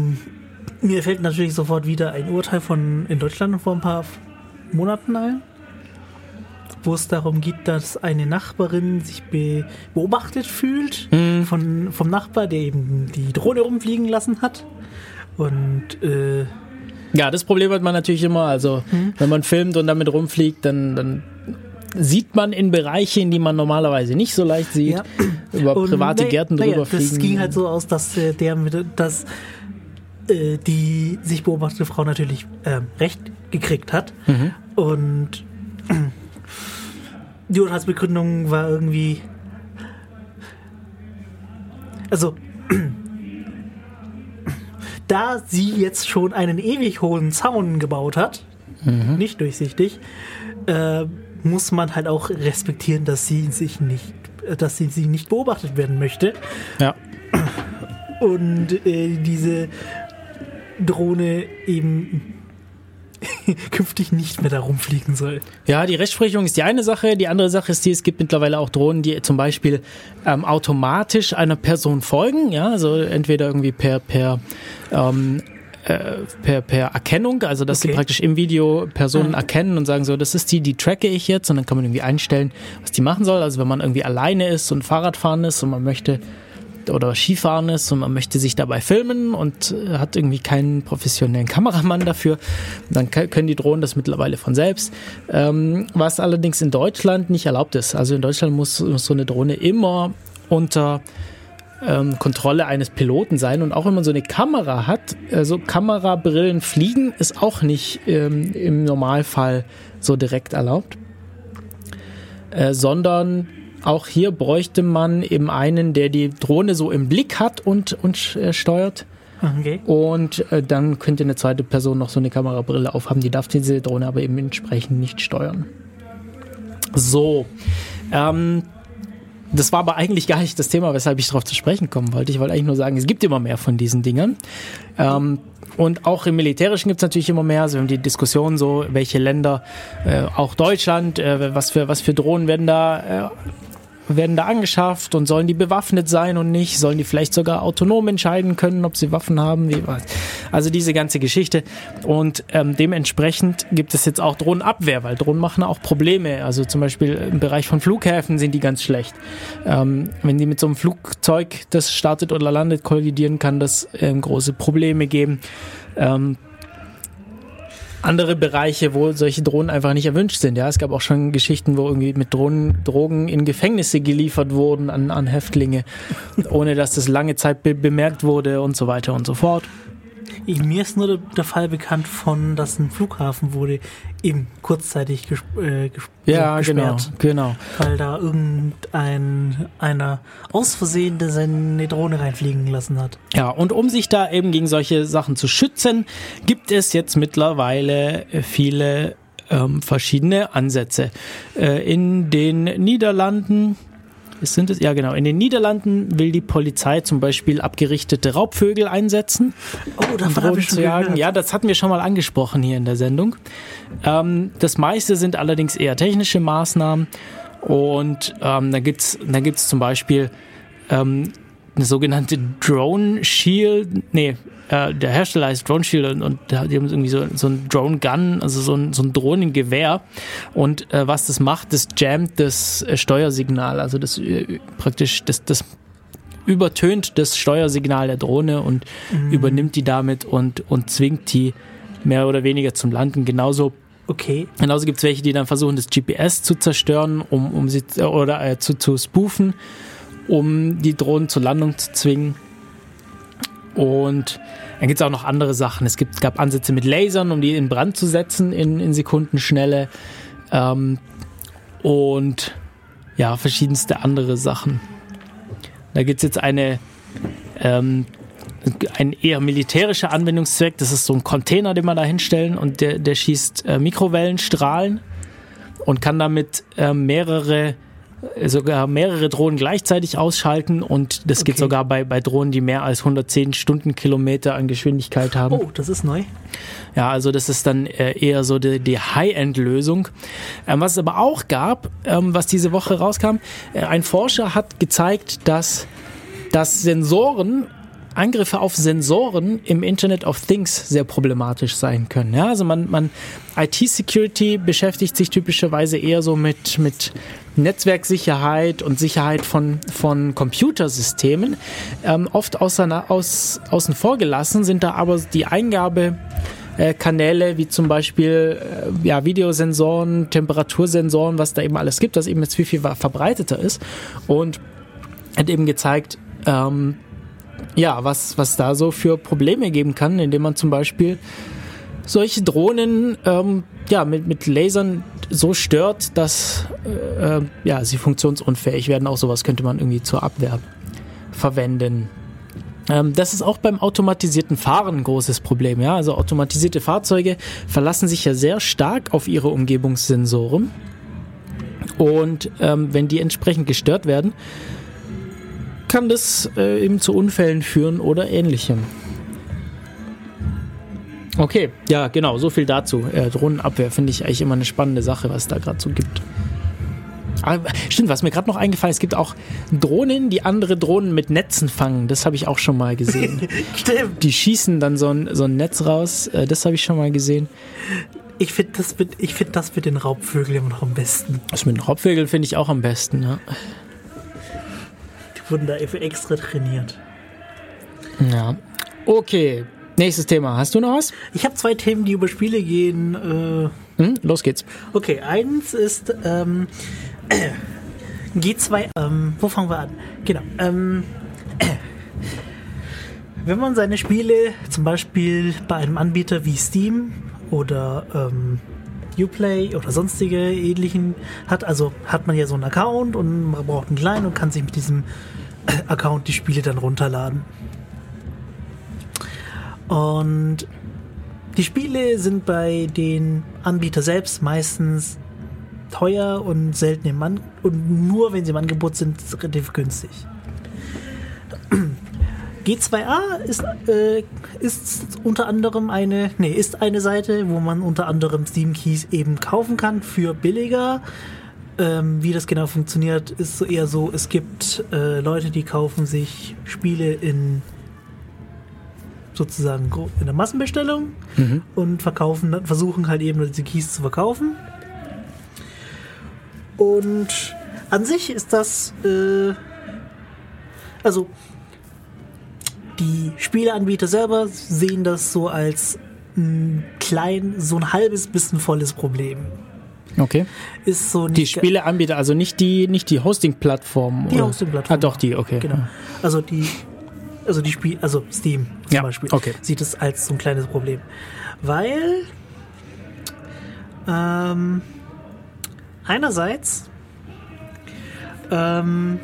mir fällt natürlich sofort wieder ein Urteil von in Deutschland vor ein paar Monaten ein, wo es darum geht, dass eine Nachbarin sich be beobachtet fühlt von, vom Nachbar, der eben die Drohne rumfliegen lassen hat. Und äh, Ja, das Problem hat man natürlich immer. Also, wenn man filmt und damit rumfliegt, dann, dann sieht man in Bereiche, in die man normalerweise nicht so leicht sieht, Ja. über Und private naja, Gärten naja, drüber fliegen. Das ging halt so aus, dass äh, der mit, dass äh, die sich beobachtete Frau natürlich ähm, recht gekriegt hat. Mhm. Und die Urteilsbegründung war irgendwie. Also. Da sie jetzt schon einen ewig hohen Zaun gebaut hat, Mhm. nicht durchsichtig, äh, muss man halt auch respektieren, dass sie sich nicht, dass sie, sie nicht beobachtet werden möchte Ja. und äh, diese Drohne eben künftig nicht mehr da rumfliegen soll. ja, die Rechtsprechung ist die eine Sache. Die andere Sache ist die, es gibt mittlerweile auch Drohnen, die zum Beispiel ähm, automatisch einer Person folgen. Ja, also entweder irgendwie per, per ähm, äh, per, per Erkennung, also dass Okay. sie praktisch im Video Personen Ah. erkennen und sagen so, das ist die, die tracke ich jetzt und dann kann man irgendwie einstellen, was die machen soll. Also wenn man irgendwie alleine ist und Fahrradfahren ist und man möchte oder Skifahren ist und man möchte sich dabei filmen und äh, hat irgendwie keinen professionellen Kameramann dafür, dann können die Drohnen das mittlerweile von selbst. Ähm, was allerdings in Deutschland nicht erlaubt ist. Also in Deutschland muss, muss so eine Drohne immer unter ähm, Kontrolle eines Piloten sein und auch wenn man so eine Kamera hat, also Kamerabrillen fliegen ist auch nicht ähm, im Normalfall so direkt erlaubt, äh, sondern auch hier bräuchte man eben einen, der die Drohne so im Blick hat und, und äh, steuert. Okay. Und äh, dann könnte eine zweite Person noch so eine Kamerabrille aufhaben. Die darf diese Drohne aber eben entsprechend nicht steuern. So. Ähm, das war aber eigentlich gar nicht das Thema, weshalb ich darauf zu sprechen kommen wollte. Ich wollte eigentlich nur sagen, es gibt immer mehr von diesen Dingern. Ähm, und auch im Militärischen gibt es natürlich immer mehr. Also wir haben die Diskussion so, welche Länder, äh, auch Deutschland, äh, was, für, was für Drohnen werden da, äh, werden da angeschafft und sollen die bewaffnet sein und nicht? Sollen die vielleicht sogar autonom entscheiden können, ob sie Waffen haben? Also diese ganze Geschichte. Und ähm, dementsprechend gibt es jetzt auch Drohnenabwehr, weil Drohnen machen auch Probleme. Also zum Beispiel im Bereich von Flughäfen sind die ganz schlecht. Ähm, wenn die mit so einem Flugzeug, das startet oder landet, kollidieren, kann das ähm, große Probleme geben. Ähm, andere Bereiche, wo solche Drohnen einfach nicht erwünscht sind. Ja, es gab auch schon Geschichten, wo irgendwie mit Drohnen Drogen in Gefängnisse geliefert wurden an, an Häftlinge, ohne dass das lange Zeit be bemerkt wurde und so weiter und so fort. Ich, mir ist nur der, Fall bekannt von, dass ein Flughafen wurde eben kurzzeitig ges äh, ges Ja, äh, genau, gesperrt, genau. weil da irgendein einer aus Versehen seine Drohne reinfliegen lassen hat. Ja, und um sich da eben gegen solche Sachen zu schützen, gibt es jetzt mittlerweile viele ähm, verschiedene Ansätze. Äh, in den Niederlanden sind es, ja genau, in den Niederlanden will die Polizei zum Beispiel abgerichtete Raubvögel einsetzen. Oh, ich schon zu jagen. gehört. Ja, das hatten wir schon mal angesprochen hier in der Sendung. Ähm, das meiste sind allerdings eher technische Maßnahmen. Und ähm, da gibt's da gibt's zum Beispiel ähm, eine sogenannte Drone Shield. Nee, äh, der Hersteller heißt Drone Shield und, und die haben irgendwie so, so ein Drone Gun, also so ein, so ein Drohnengewehr. Und äh, was das macht, das jammt das äh, Steuersignal. Also das äh, praktisch das, das übertönt das Steuersignal der Drohne und übernimmt die damit und, und zwingt die mehr oder weniger zum Landen. Genauso, Okay. genauso gibt es welche, die dann versuchen, das GPS zu zerstören, um, um sie oder äh, zu, zu spoofen, um die Drohnen zur Landung zu zwingen. Und dann gibt es auch noch andere Sachen. Es gibt, gab Ansätze mit Lasern, um die in Brand zu setzen in, in Sekundenschnelle. Ähm, und ja, verschiedenste andere Sachen. Da gibt es jetzt eine, ähm, ein eher militärischer Anwendungszweck. Das ist so ein Container, den man da hinstellen und der, der schießt äh, Mikrowellenstrahlen und kann damit äh, mehrere sogar mehrere Drohnen gleichzeitig ausschalten und das geht Okay. sogar bei, bei Drohnen, die mehr als 110 Stundenkilometer an Geschwindigkeit haben. Oh, das ist neu. Ja, also das ist dann äh, eher so die, die High-End-Lösung. Ähm, was es aber auch gab, ähm, was diese Woche rauskam, äh, ein Forscher hat gezeigt, dass, dass Sensoren, Angriffe auf Sensoren im Internet of Things sehr problematisch sein können. Ja, also man, man IT-Security beschäftigt sich typischerweise eher so mit, mit Netzwerksicherheit und Sicherheit von, von Computersystemen. Ähm, oft außer, aus, außen vor gelassen sind da aber die Eingabe äh, wie zum Beispiel äh, ja, Videosensoren, Temperatursensoren, was da eben alles gibt, das eben jetzt viel, viel verbreiteter ist. Und hat eben gezeigt, ähm, ja, was, was da so für Probleme geben kann, indem man zum Beispiel solche Drohnen ähm, ja, mit, mit Lasern so stört, dass äh, äh, ja, sie funktionsunfähig werden. Auch sowas könnte man irgendwie zur Abwehr verwenden. Ähm, das ist auch beim automatisierten Fahren ein großes Problem. Ja? Also automatisierte Fahrzeuge verlassen sich ja sehr stark auf ihre Umgebungssensoren. Und ähm, wenn die entsprechend gestört werden, kann das äh, eben zu Unfällen führen oder ähnlichem. Okay, ja, genau, so viel dazu. Äh, Drohnenabwehr finde ich eigentlich immer eine spannende Sache, was es da gerade so gibt. Ah, stimmt, was mir gerade noch eingefallen ist, es gibt auch Drohnen, die andere Drohnen mit Netzen fangen. Das habe ich auch schon mal gesehen. Stimmt. die schießen dann so ein, so ein Netz raus. Äh, Das habe ich schon mal gesehen. Ich finde das, mit- ich find das mit den Raubvögeln immer noch am besten. Das mit den Raubvögeln finde ich auch am besten. Ja. Wurden da extra trainiert. ja. Okay, nächstes Thema. Hast du noch was? Ich habe zwei Themen, die über Spiele gehen. Äh, Hm? Los geht's. okay, eins ist ähm, G2. Ähm, wo fangen wir an? Genau. Ähm, wenn man seine Spiele zum Beispiel bei einem Anbieter wie Steam oder ähm, Uplay oder sonstige ähnlichen hat, also hat man ja so einen Account und man braucht einen kleinen und kann sich mit diesem Account die Spiele dann runterladen. Und die Spiele sind bei den Anbietern selbst meistens teuer und selten im An und nur wenn sie im Angebot sind, relativ günstig. G2A ist, äh, ist unter anderem eine, nee, ist eine Seite, wo man unter anderem Steam Keys eben kaufen kann für billiger. Ähm, wie das genau funktioniert, ist so eher so, es gibt äh, Leute, die kaufen sich Spiele in sozusagen in der Massenbestellung und verkaufen, versuchen halt eben diese Keys zu verkaufen. Und an sich ist das, äh, also die Spieleanbieter selber sehen das so als ein klein, so ein halbes bisschen volles Problem. Okay. Ist so Die Spieleanbieter, also nicht die, nicht die Hosting-Plattform. Die oder? Hosting-Plattform. Ah, doch, die, okay. Genau. Also die, also die Spiel, also Steam zum Ja, Beispiel, okay. sieht es als so ein kleines Problem. Weil ähm, einerseits ähm,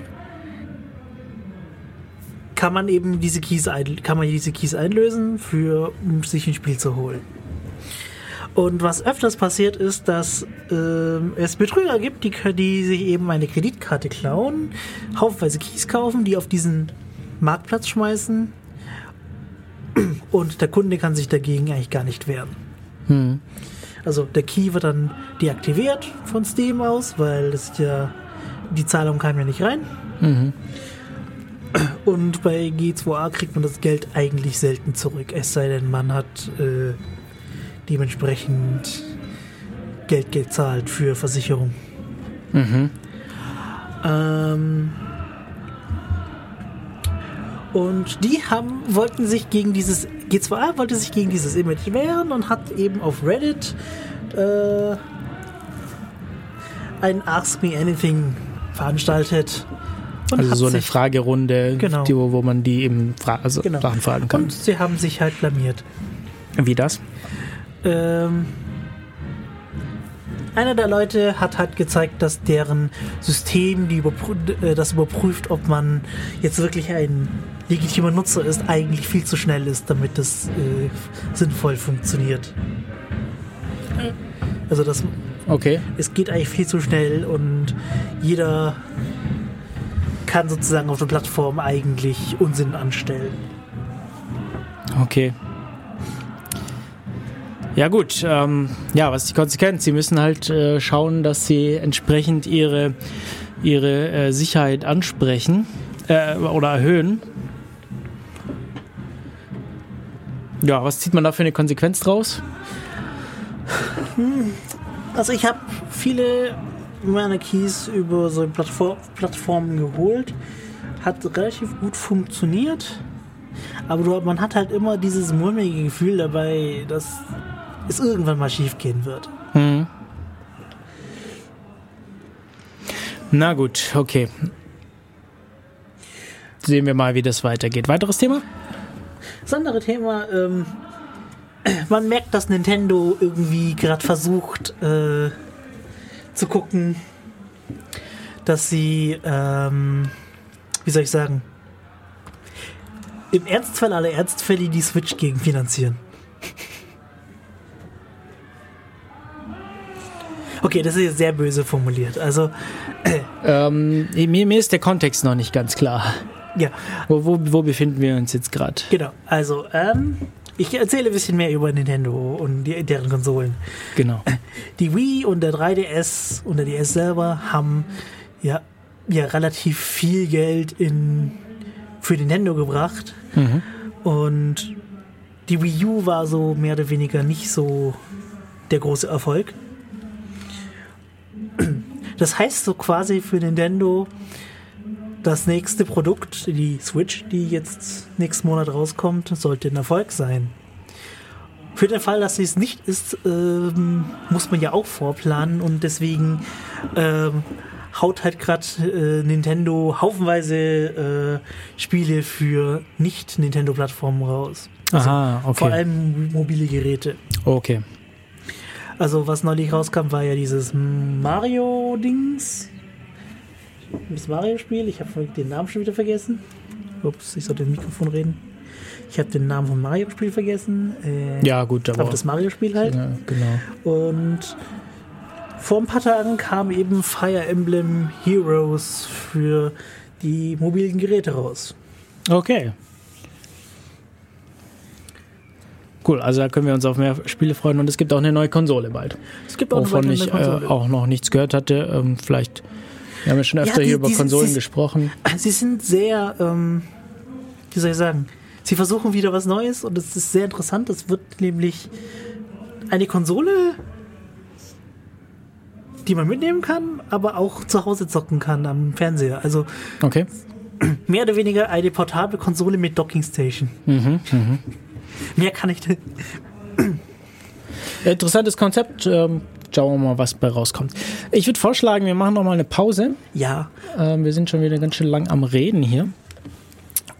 kann man eben diese Keys ein, kann man diese Keys einlösen, für, um sich ein Spiel zu holen. Und was öfters passiert ist, dass ähm, es Betrüger gibt, die, die sich eben eine Kreditkarte klauen, haufenweise Keys kaufen, die auf diesen Marktplatz schmeißen und der Kunde kann sich dagegen eigentlich gar nicht wehren. Hm. Also der Key wird dann deaktiviert von Steam aus, weil das ja die Zahlung kam ja nicht rein. Mhm. Und bei G2A kriegt man das Geld eigentlich selten zurück, es sei denn, man hat äh, dementsprechend Geld gezahlt für Versicherung. Mhm. Ähm, und die haben, wollten sich gegen dieses, G2A wollte sich gegen dieses Image wehren und hat eben auf Reddit äh, ein Ask Me Anything veranstaltet. Und Also so eine sich, Fragerunde, Genau. die, wo wo man die eben fra also Genau. Sachen fragen kann. Und sie haben sich halt blamiert. Wie das? Ähm, einer der Leute hat halt gezeigt, dass deren System, die überprü äh, das überprüft, ob man jetzt wirklich ein legitimer Nutzer ist, eigentlich viel zu schnell ist, damit das äh, sinnvoll funktioniert. Also das, Okay. es geht eigentlich viel zu schnell und jeder kann sozusagen auf der Plattform eigentlich Unsinn anstellen. Okay. Ja gut, ähm, ja, was ist die Konsequenz? Sie müssen halt äh, schauen, dass sie entsprechend ihre, ihre äh, Sicherheit ansprechen äh, oder erhöhen. Ja, was zieht man da für eine Konsequenz draus? Also ich habe viele meiner Keys über so Plattform, Plattformen geholt. Hat relativ gut funktioniert. Aber du, man hat halt immer dieses mulmige Gefühl dabei, dass es irgendwann mal schief gehen wird. Hm. Na gut, okay. Sehen wir mal, wie das weitergeht. Weiteres Thema? Das andere Thema, ähm, man merkt, dass Nintendo irgendwie gerade versucht äh, zu gucken, dass sie, ähm, wie soll ich sagen, im Ernstfall aller Ernstfälle die Switch gegenfinanzieren. Okay, das ist jetzt sehr böse formuliert. Also, Ähm, mir, mir ist der Kontext noch nicht ganz klar. ja, Wo, wo, wo befinden wir uns jetzt gerade? Genau, also ähm, Ich erzähle ein bisschen mehr über Nintendo und die, deren Konsolen. Genau. Die Wii und der 3DS und der DS selber haben ja, ja relativ viel Geld in, für Nintendo gebracht. Mhm. Und die Wii U war so mehr oder weniger nicht so der große Erfolg. Das heißt so quasi für Nintendo, das nächste Produkt, die Switch, die jetzt nächsten Monat rauskommt, sollte ein Erfolg sein. Für den Fall, dass sie es nicht ist, ähm, muss man ja auch vorplanen und deswegen ähm, haut halt gerade äh, Nintendo haufenweise äh, Spiele für Nicht-Nintendo-Plattformen raus. Also Aha, okay. Vor allem mobile Geräte. Okay. Also was neulich rauskam, war ja dieses Mario-Dings. Das Mario-Spiel. Ich habe den Namen schon wieder vergessen. Ups, ich sollte im Mikrofon reden. Ich habe den Namen vom Mario-Spiel vergessen. Äh, Ja, gut, aber. aber das Mario-Spiel halt. ja, genau. Und vor ein paar Tagen kam eben Fire Emblem Heroes für die mobilen Geräte raus. Okay. Cool, also da können wir uns auf mehr Spiele freuen und es gibt auch eine neue Konsole bald. Es gibt auch eine Wovon weitere ich äh, Konsole. auch noch nichts gehört hatte. Ähm, vielleicht, wir haben ja schon öfter die- hier über sind- Konsolen sie- gesprochen. Sie sind sehr, ähm, wie soll ich sagen, sie versuchen wieder was Neues und es ist sehr interessant. Es wird nämlich eine Konsole, die man mitnehmen kann, aber auch zu Hause zocken kann am Fernseher. Also Okay. mehr oder weniger eine portable Konsole mit Dockingstation. Mhm, Mehr kann ich. Interessantes Konzept. Ähm, schauen wir mal, was bei rauskommt. Ich würde vorschlagen, wir machen noch mal eine Pause. Ja, Ähm, wir sind schon wieder ganz schön lang am Reden hier.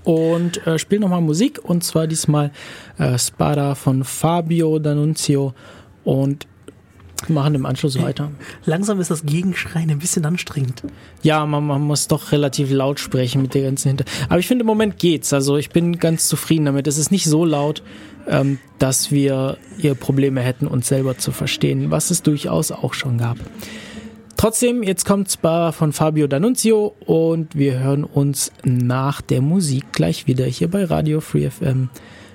Und äh, spielen nochmal Musik. Und zwar diesmal äh, Spada von Fabio D'Annunzio. Und machen im Anschluss weiter. langsam ist das Gegenschreien ein bisschen anstrengend. Ja, man, man muss doch relativ laut sprechen mit der ganzen Hinter. Aber ich finde, im Moment geht's. Also ich bin ganz zufrieden damit. Es ist nicht so laut, ähm, dass wir hier Probleme hätten, uns selber zu verstehen, was es durchaus auch schon gab. Trotzdem, jetzt kommt Spa von Fabio D'Annunzio und wir hören uns nach der Musik gleich wieder hier bei Radio Free FM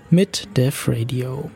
mit Def Radio.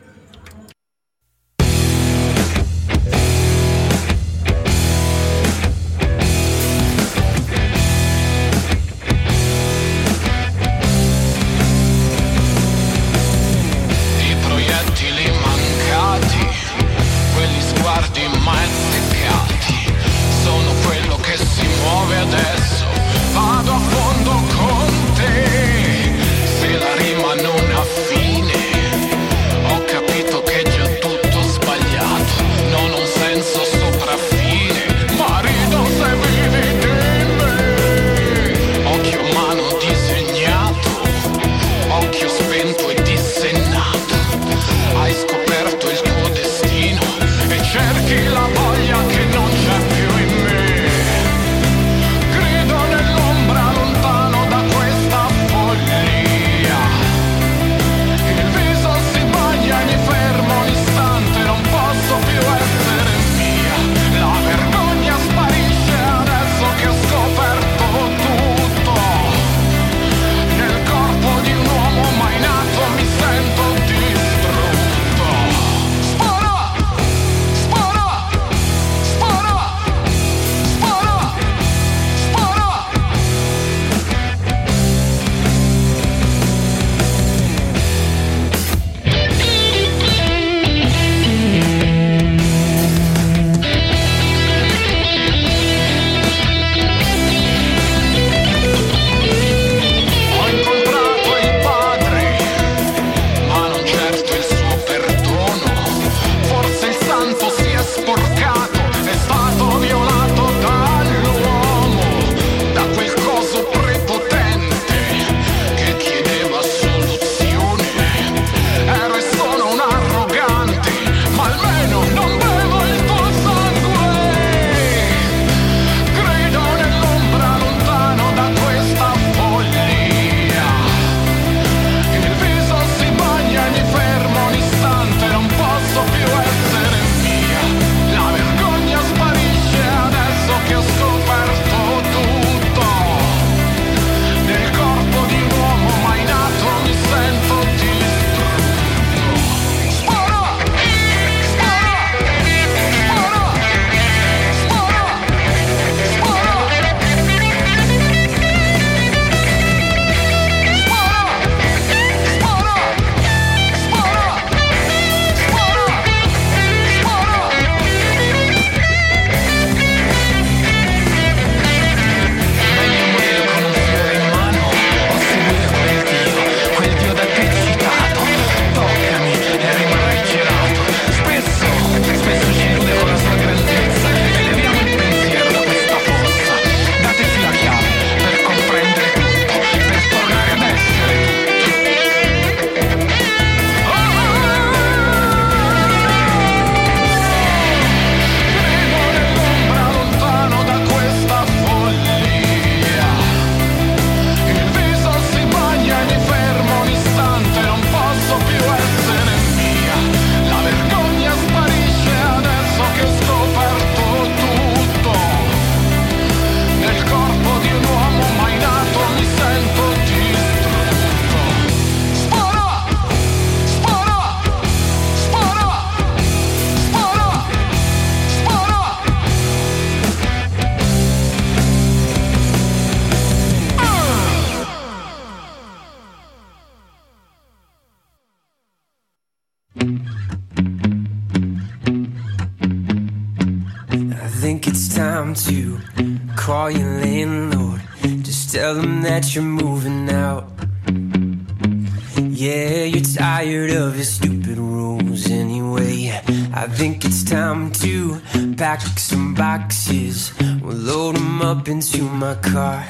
Pack some boxes. We'll load them up into my car.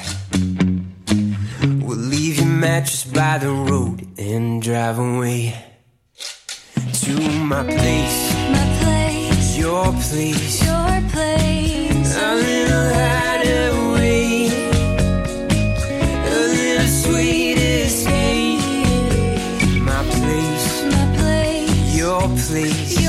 We'll leave your mattress by the road and drive away to my place. My place. Your place. Your place. A little hideaway. A little sweet escape. My place. My place. Your place.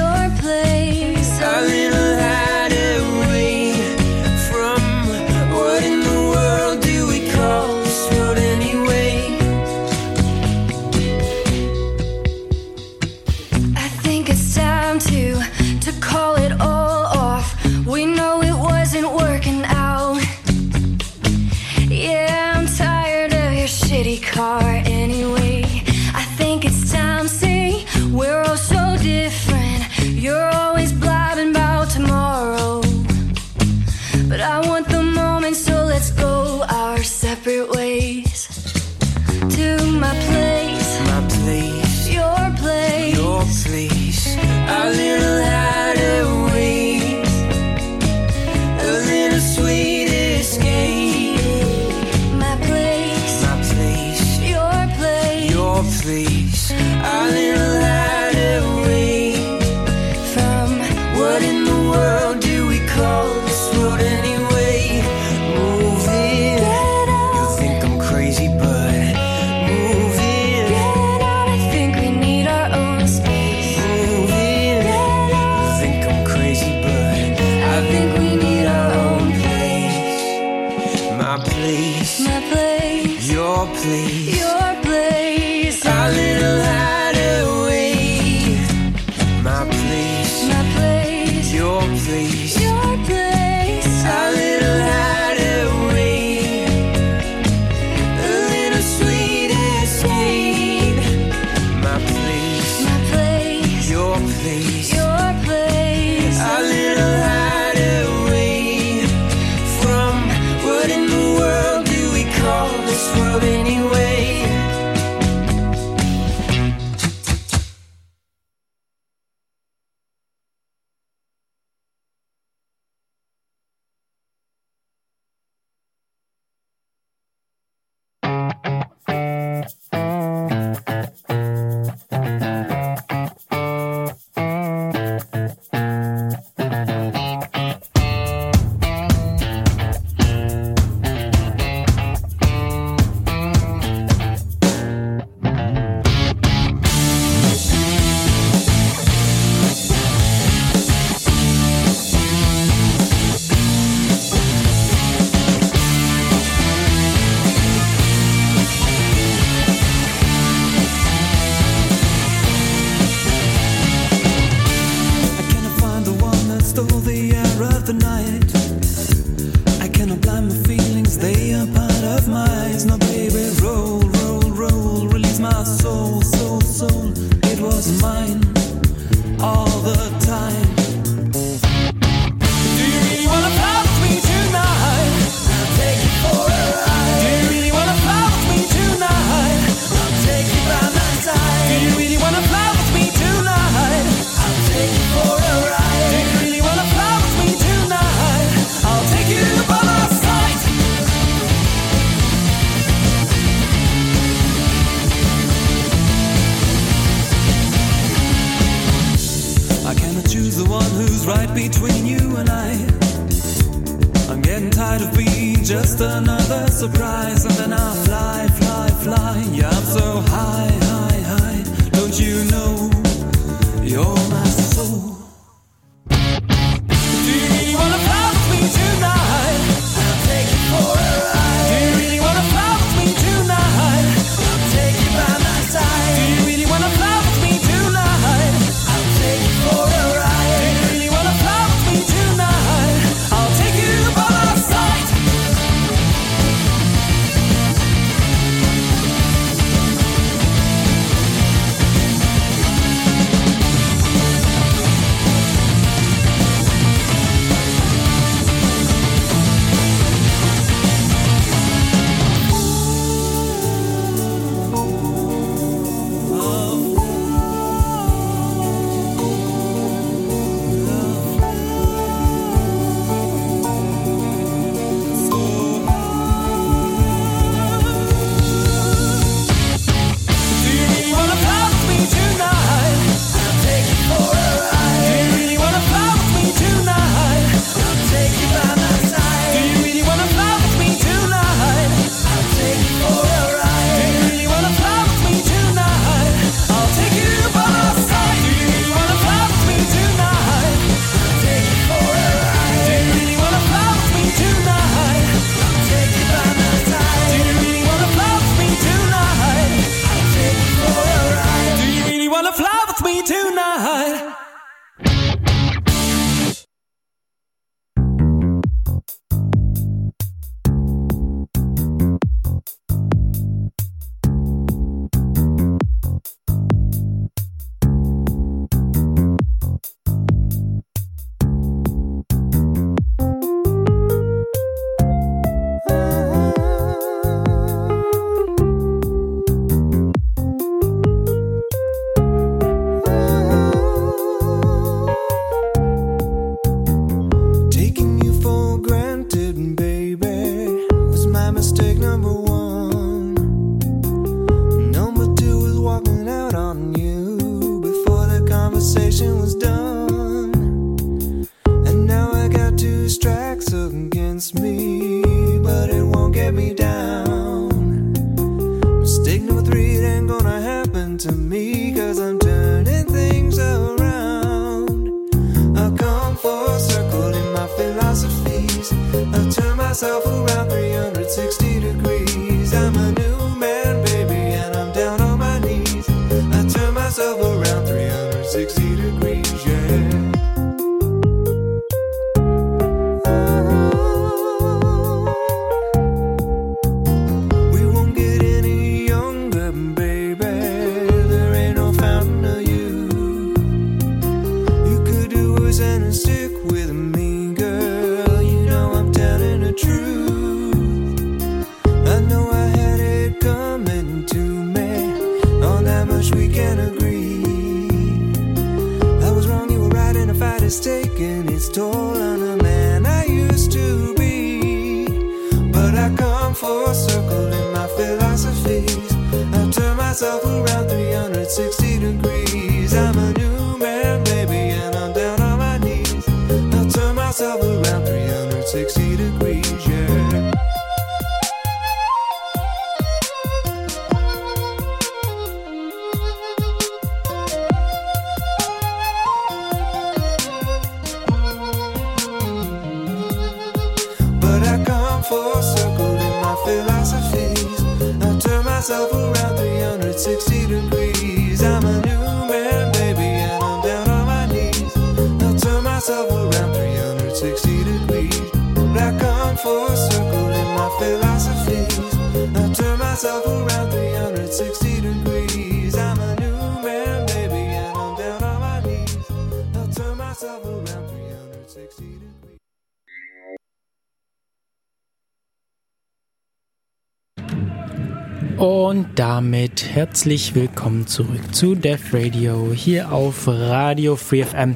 Damit herzlich willkommen zurück zu Death Radio hier auf Radio Free FM.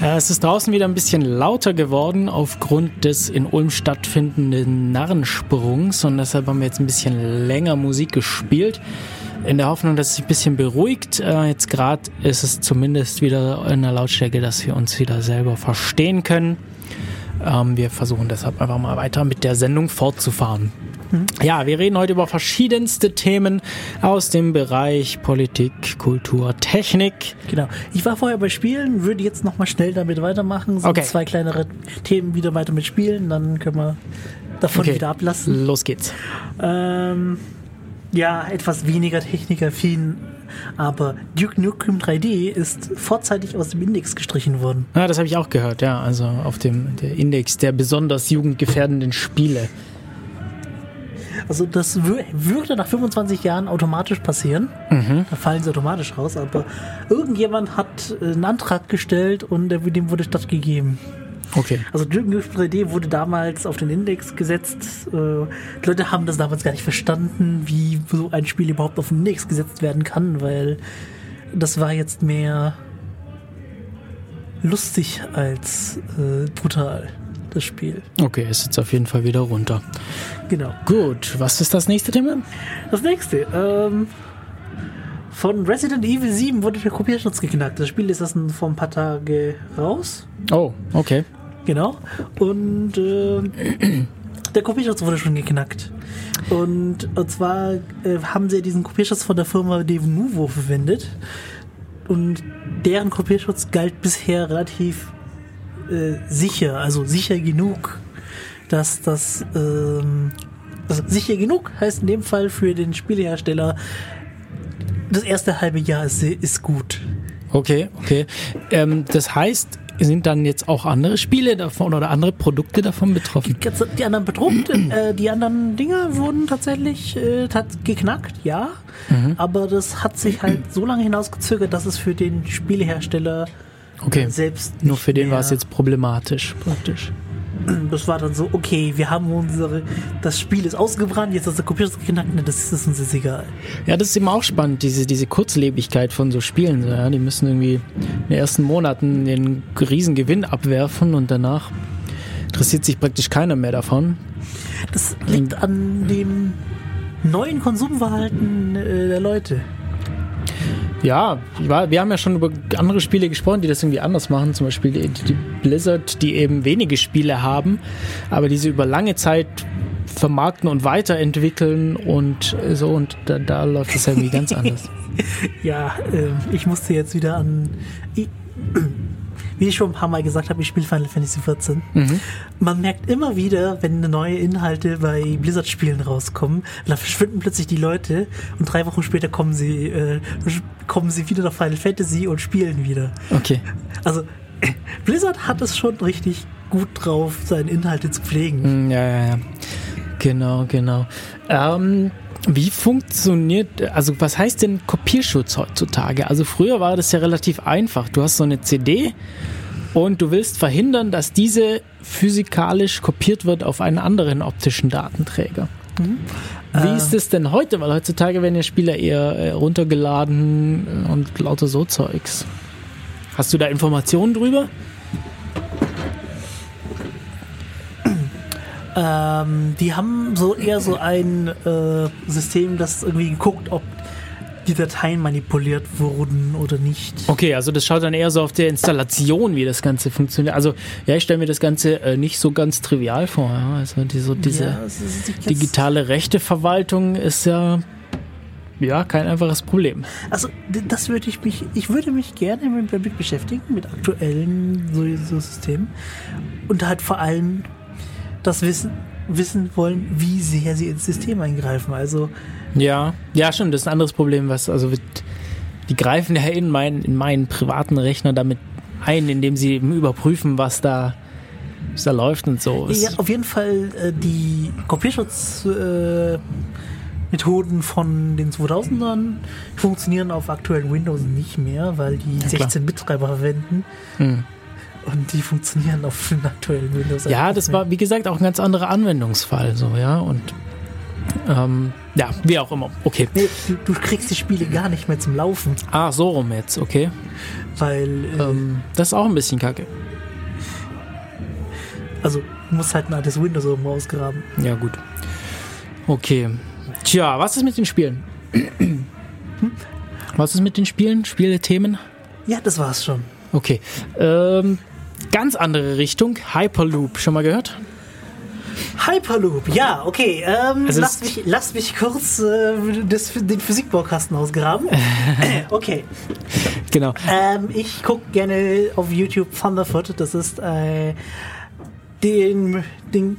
Äh, Es ist draußen wieder ein bisschen lauter geworden aufgrund des in Ulm stattfindenden Narrensprungs und deshalb haben wir jetzt ein bisschen länger Musik gespielt. In der Hoffnung, dass es sich ein bisschen beruhigt. Äh, Jetzt gerade ist es zumindest wieder in der Lautstärke, dass wir uns wieder selber verstehen können. Ähm, wir versuchen deshalb einfach mal weiter mit der Sendung fortzufahren. Ja, wir reden heute über verschiedenste Themen aus dem Bereich Politik, Kultur, Technik. Genau. Ich war vorher bei Spielen, würde jetzt nochmal schnell damit weitermachen. So Okay. zwei kleinere Themen wieder weiter mit Spielen, dann können wir davon Okay. wieder ablassen. Los geht's. Ähm, ja, etwas weniger technikaffin, aber Duke Nukem 3D ist vorzeitig aus dem Index gestrichen worden. Ja, das habe ich auch gehört, ja. Also auf dem der Index der besonders jugendgefährdenden Spiele. Also das wür- würde nach 25 Jahren automatisch passieren. Da fallen sie automatisch raus, aber irgendjemand hat äh, einen Antrag gestellt und dem wurde stattgegeben. Okay. Also Nukem 3D wurde damals auf den Index gesetzt. Äh, Die Leute haben das damals gar nicht verstanden, wie so ein Spiel überhaupt auf den Index gesetzt werden kann, weil das war jetzt mehr lustig als äh, brutal, das Spiel. Okay, ist jetzt auf jeden Fall wieder runter. Genau. Gut, was ist das nächste Thema? Das nächste, ähm, von Resident Evil 7 wurde der Kopierschutz geknackt. Das Spiel ist erst vor ein paar Tage raus. Oh, okay. Genau. Und äh, der Kopierschutz wurde schon geknackt. Und, und zwar äh, haben sie diesen Kopierschutz von der Firma Devonuvo verwendet. Und deren Kopierschutz galt bisher relativ äh, sicher, also sicher genug, dass das ähm, also sicher genug heißt in dem Fall für den Spielehersteller, das erste halbe Jahr ist, ist gut. Okay, okay. Ähm, das heißt, sind dann jetzt auch andere Spiele davon oder andere Produkte davon betroffen? Die anderen bedruckt, äh, die anderen Dinger wurden tatsächlich äh, geknackt, ja. Aber das hat sich halt so lange hinausgezögert, dass es für den Spielehersteller Okay. selbst Nur für den war es jetzt problematisch, praktisch. Das war dann so, okay, wir haben unsere, das Spiel ist ausgebrannt, jetzt ist der Computer geknackt, ne, das ist uns jetzt egal. Ja, das ist immer auch spannend, diese, diese Kurzlebigkeit von so Spielen. Ja. Die müssen irgendwie in den ersten Monaten den riesen Gewinn abwerfen und danach interessiert sich praktisch keiner mehr davon. Das liegt an dem neuen Konsumverhalten äh, der Leute. Ja, wir haben ja schon über andere Spiele gesprochen, die das irgendwie anders machen. Zum Beispiel die, die Blizzard, die eben wenige Spiele haben, aber diese über lange Zeit vermarkten und weiterentwickeln und so und da, da läuft es ja irgendwie ganz anders. Ja, äh, ich musste jetzt wieder an. Ich, wie ich schon ein paar Mal gesagt habe, ich spiele Final Fantasy XIV. Man merkt immer wieder, wenn neue Inhalte bei Blizzard-Spielen rauskommen, da verschwinden plötzlich die Leute und drei Wochen später kommen sie, äh, kommen sie wieder nach Final Fantasy und spielen wieder. Okay. Also Blizzard hat es schon richtig gut drauf, seine Inhalte zu pflegen. Mm, Ja, ja, ja. Genau, genau. Ähm, wie funktioniert, also was heißt denn Kopierschutz heutzutage? Also früher war das ja relativ einfach. Du hast so eine CD und du willst verhindern, dass diese physikalisch kopiert wird auf einen anderen optischen Datenträger. Wie ist es denn heute? Weil heutzutage werden ja Spieler eher äh, runtergeladen und lauter so Zeugs. Hast du da Informationen drüber? Ähm, die haben so eher so ein äh, System, das irgendwie guckt, ob die Dateien manipuliert wurden oder nicht. Okay, also das schaut dann eher so auf der Installation, wie das Ganze funktioniert. Also ja, ich stelle mir das Ganze äh, nicht so ganz trivial vor. Ja? Also die, so diese Ja, jetzt- digitale Rechteverwaltung ist ja ja kein einfaches Problem. Also das würde ich mich, ich würde mich gerne mit, damit beschäftigen, mit aktuellen so, so Systemen und halt vor allem das Wissen, wissen wollen, wie sehr sie ins System eingreifen. Also Ja, ja, schon. Das ist ein anderes Problem, was also die greifen ja in meinen in meinen privaten Rechner damit ein, indem sie eben überprüfen, was da was da läuft und so. Ja, auf jeden Fall äh, die Kopierschutzmethoden äh, Methoden von den 2000ern funktionieren auf aktuellen Windows nicht mehr, weil die klar. 16-Bit-Treiber verwenden. Hm. Und die funktionieren auf den aktuellen Windows. Ja, das war, wie gesagt, auch ein ganz anderer Anwendungsfall, so, ja, und ähm, ja, wie auch immer. Okay. Nee, du, du kriegst die Spiele gar nicht mehr zum Laufen, Ah, so rum jetzt, okay. weil äh, Ähm, das ist auch ein bisschen kacke. also du musst halt ein altes Windows oben rausgraben. Ja, gut. Okay. Tja, was ist mit den Spielen? Was ist mit den Spielen? Spielethemen? Ja, das war's schon. Okay. Ähm, ganz andere Richtung. Hyperloop. Schon mal gehört? Hyperloop, ja, okay. Ähm, Es lass, ist- mich, lass mich kurz äh, das, den Physikbaukasten ausgraben. okay. Genau. Ähm, ich gucke gerne auf YouTube Thunderfoot. Das ist äh, den, den.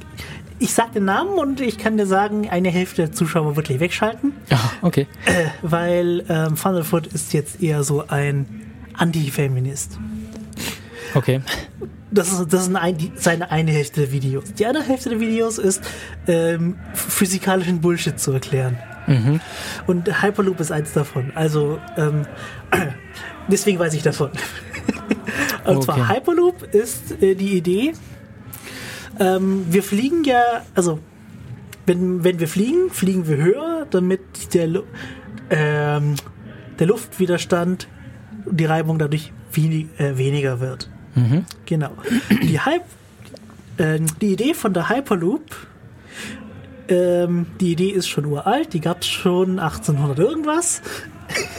Ich sag den Namen und ich kann dir sagen, eine Hälfte der Zuschauer wirklich wegschalten, Ja, okay. weil ähm, Thunderfoot ist jetzt eher so ein Anti-Feminist. Okay. Das ist, das ist ein, die, seine eine Hälfte der Videos. Die andere Hälfte der Videos ist, ähm, physikalischen Bullshit zu erklären. Und Hyperloop ist eins davon. Also, ähm, deswegen weiß ich davon. Und Okay. zwar Hyperloop ist äh, die Idee, ähm, wir fliegen ja, also, wenn, wenn wir fliegen, fliegen wir höher, damit der, Lu ähm, der Luftwiderstand, die Reibung dadurch wenig, äh, weniger wird. Genau. Die, Hype, ähm, die Idee von der Hyperloop, ähm, die Idee ist schon uralt, die gab es schon 1800 irgendwas.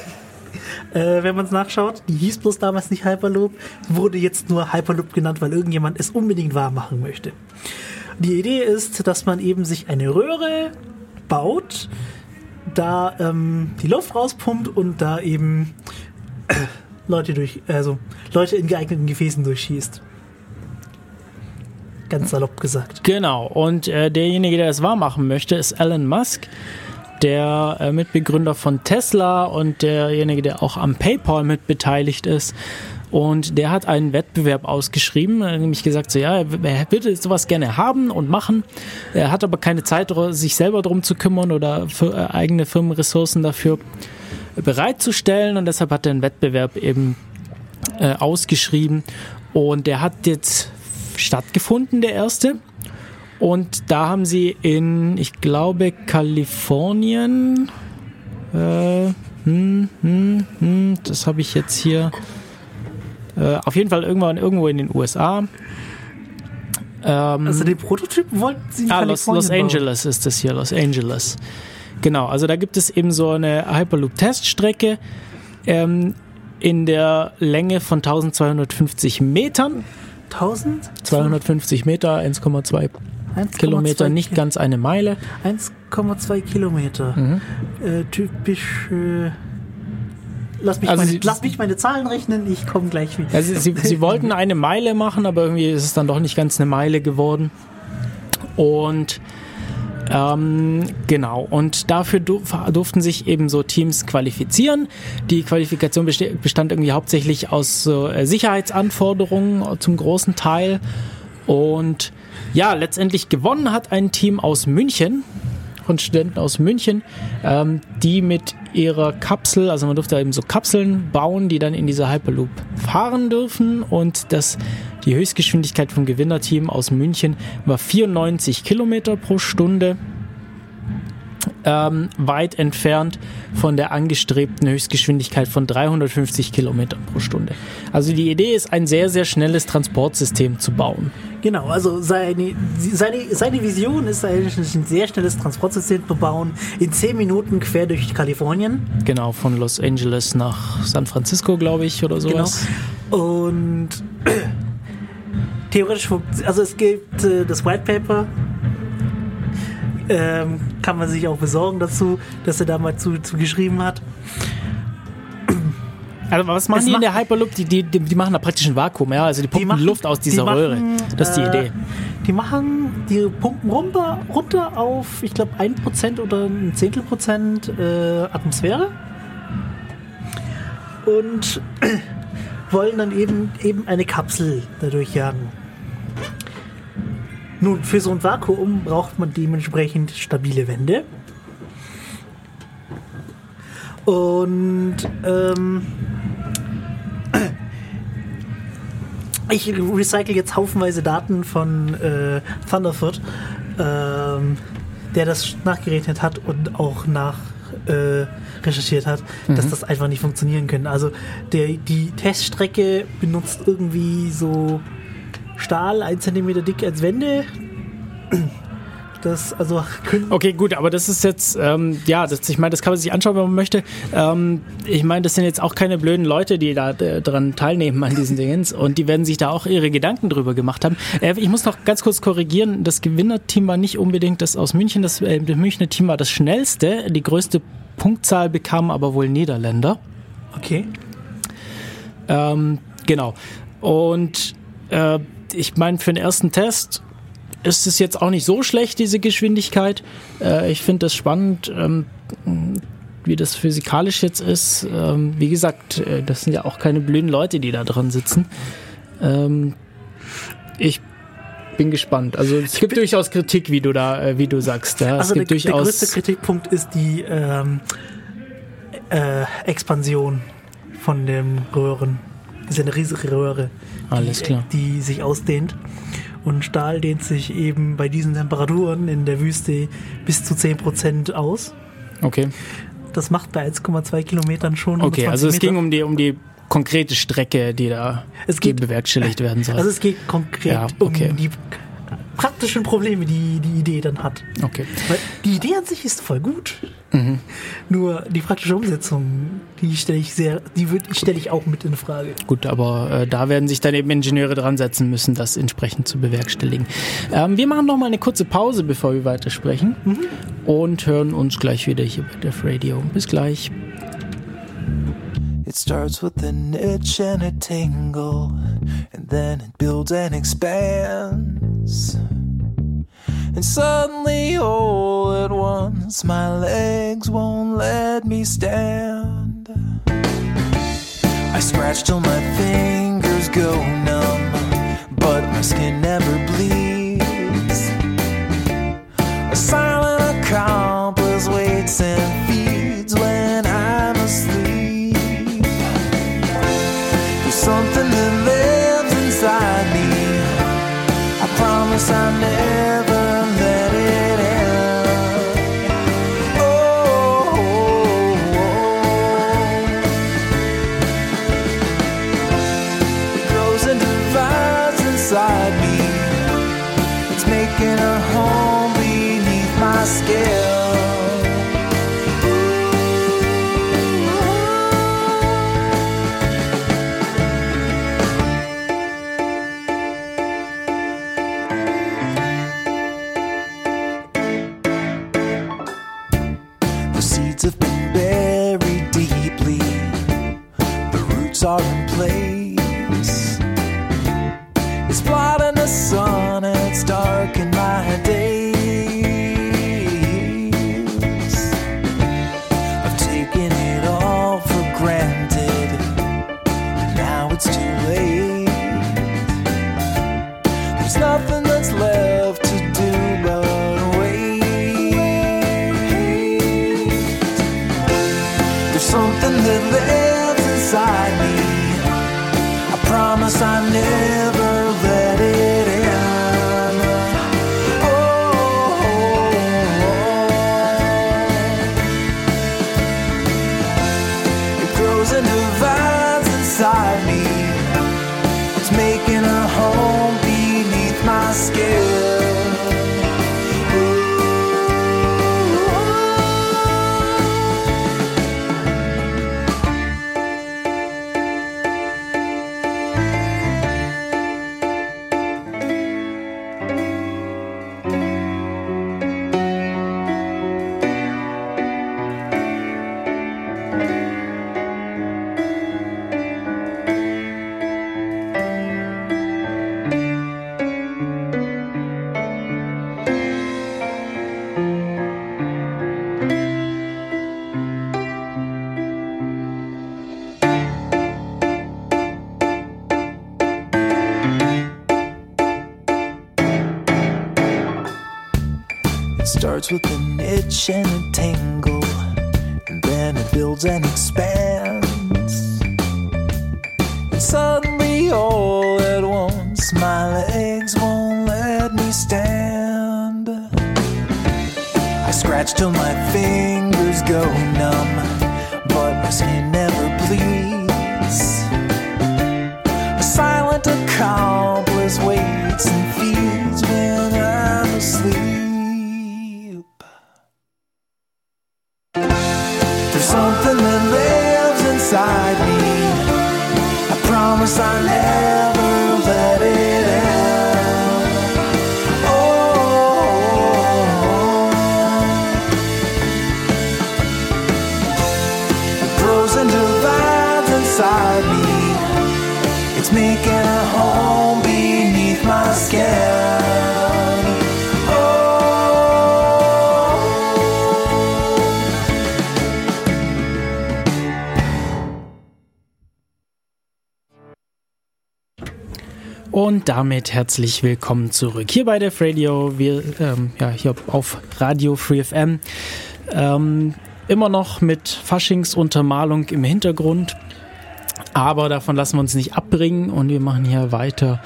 äh, wenn man es nachschaut, die hieß bloß damals nicht Hyperloop, wurde jetzt nur Hyperloop genannt, weil irgendjemand es unbedingt wahr machen möchte. Die Idee ist, dass man eben sich eine Röhre baut, da ähm, die Luft rauspumpt und da eben äh, Leute durch, also Leute in geeigneten Gefäßen durchschießt. Ganz salopp gesagt. Genau. Und äh, derjenige, der es wahr machen möchte, ist Elon Musk, der äh, Mitbegründer von Tesla und derjenige, der auch am PayPal mit beteiligt ist. Und der hat einen Wettbewerb ausgeschrieben, äh, nämlich gesagt, so ja, er würde sowas gerne haben und machen. Er hat aber keine Zeit, sich selber drum zu kümmern oder für, äh, eigene Firmenressourcen dafür bereitzustellen. Und deshalb hat er einen Wettbewerb eben äh, ausgeschrieben. Und der hat jetzt stattgefunden, der erste. Und da haben sie in, ich glaube, Kalifornien, äh, hm, hm, hm, das habe ich jetzt hier, äh, auf jeden Fall irgendwann irgendwo in den USA. Ähm, Also den Prototypen wollten sie in Ah, Los, Kalifornien Los bauen. Angeles ist das hier, Los Angeles. Genau, also da gibt es eben so eine Hyperloop-Teststrecke ähm, in der Länge von 1250 Metern. 1000? 250 Meter, 1,2 1,2 Kilometer, nicht ganz eine Meile. 1,2 Kilometer. Mhm. Äh, typisch. Äh, lass, mich Also meine, Sie- lass mich meine Zahlen rechnen, ich komme gleich wieder. Also sie, sie wollten eine Meile machen, aber irgendwie ist es dann doch nicht ganz eine Meile geworden. Und ähm, genau, und dafür durf- durften sich eben so Teams qualifizieren. Die Qualifikation bestand irgendwie hauptsächlich aus äh, Sicherheitsanforderungen zum großen Teil. Und ja, letztendlich gewonnen hat ein Team aus München, von Studenten aus München, ähm, die mit ihrer Kapsel, also man durfte eben so Kapseln bauen, die dann in dieser Hyperloop fahren dürfen und das, die Höchstgeschwindigkeit vom Gewinnerteam aus München war 94 Kilometer pro Stunde, ähm, weit entfernt von der angestrebten Höchstgeschwindigkeit von 350 Kilometern pro Stunde. Also die Idee ist, ein sehr, sehr schnelles Transportsystem zu bauen. Genau, also seine, seine, seine Vision ist eigentlich ein sehr schnelles Transportsystem zu bauen, in 10 Minuten quer durch Kalifornien. Genau, von Los Angeles nach San Francisco, glaube ich, oder sowas. Genau. Und theoretisch, also es gibt äh, das White Paper, ähm, kann man sich auch besorgen dazu, dass er da mal zu, zu geschrieben hat. Also was machen Es die in der Hyperloop? Die, die, die, die machen da praktisch ein Vakuum, ja? Also die pumpen machen- Luft aus die dieser machen, Röhre. Das ist die äh, Idee. Die machen, die pumpen runter, runter auf, ich glaube, 1% oder ein Zehntel Prozent äh, Atmosphäre. Und wollen dann eben, eben eine Kapsel dadurch jagen. Nun, für so ein Vakuum braucht man dementsprechend stabile Wände. Und ähm, ich recycle jetzt haufenweise Daten von äh, Thunderfoot, ähm, der das nachgerechnet hat und auch nach äh, recherchiert hat, dass das einfach nicht funktionieren können. Also der, die Teststrecke benutzt irgendwie so Stahl, ein Zentimeter dick als Wände. Das, also, Okay, gut, aber das ist jetzt, ähm, ja, das, ich meine, das kann man sich anschauen, wenn man möchte. Ähm, ich meine, das sind jetzt auch keine blöden Leute, die da äh, dran teilnehmen an diesen Dingens und die werden sich da auch ihre Gedanken drüber gemacht haben. Äh, ich muss noch ganz kurz korrigieren, das Gewinnerteam war nicht unbedingt das aus München, das, äh, das Münchner Team war das schnellste, die größte Punktzahl bekamen aber wohl Niederländer. okay. Ähm, genau. Und äh, ich meine, für den ersten Test ist es jetzt auch nicht so schlecht, diese Geschwindigkeit. Äh, ich finde das spannend, ähm, wie das physikalisch jetzt ist. Ähm, wie gesagt, äh, das sind ja auch keine blöden Leute, die da dran sitzen. Ähm, ich bin gespannt. Also es gibt durchaus Kritik, wie du da, äh, wie du sagst. Ja. Also der, der größte Kritikpunkt ist die ähm, äh, Expansion von den Röhren. Das ist eine riesige Röhre, die, Alles klar. die sich ausdehnt. Und Stahl dehnt sich eben bei diesen Temperaturen in der Wüste bis zu 10% aus. okay. Das macht bei 1,2 Kilometern schon Okay, 120 also es Meter. ging um die, um die konkrete Strecke, die da geht- bewerkstelligt werden soll. Also es geht konkret Ja, okay. um die praktischen Probleme, die die Idee dann hat. okay. Weil die Idee an sich ist voll gut. Mhm. Nur die praktische Umsetzung, die stelle ich sehr, die stelle ich auch mit in Frage. Gut, aber äh, da werden sich dann eben Ingenieure dran setzen müssen, das entsprechend zu bewerkstelligen. Ähm, wir machen noch mal eine kurze Pause, bevor wir weitersprechen und hören uns gleich wieder hier bei Def Radio. Bis gleich. It starts with an itch and a tingle, and then it builds and expands. And suddenly, all at once, my legs won't let me stand. I scratch till my fingers go numb, but my skin never bleeds. A silent accomplice waits and with an itch and a tingle, and then it builds and expands. And suddenly, all at once, my legs won't let me stand. I scratch till my fingers damit herzlich willkommen zurück hier bei Def Radio. Wir, ähm, ja, hier auf Radio Free FM. Ähm, immer noch mit Faschingsuntermalung im Hintergrund. Aber davon lassen wir uns nicht abbringen und wir machen hier weiter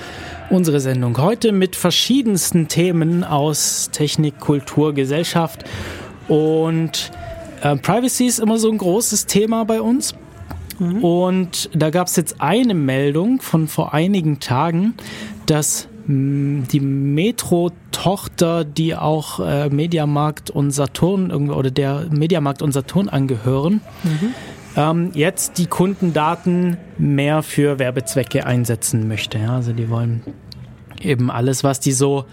unsere Sendung. Heute mit verschiedensten Themen aus Technik, Kultur, Gesellschaft. Und äh, Privacy ist immer so ein großes Thema bei uns. Und da gab es jetzt eine Meldung von vor einigen Tagen, dass mh, die Metro-Tochter, die auch äh, Mediamarkt und Saturn irgendwie- oder der Mediamarkt und Saturn angehören, ähm, jetzt die Kundendaten mehr für Werbezwecke einsetzen möchte. Ja, also die wollen eben alles, was die so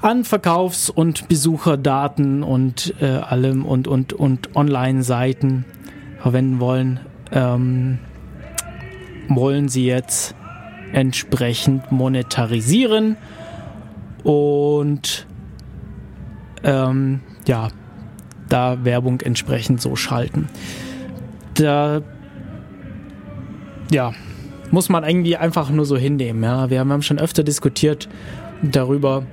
an Verkaufs- und Besucherdaten und äh, allem und, und, und Online-Seiten verwenden wollen, ähm, wollen sie jetzt entsprechend monetarisieren und ähm, ja, da Werbung entsprechend so schalten. Da ja, muss man irgendwie einfach nur so hinnehmen. Ja. Wir haben schon öfter diskutiert darüber,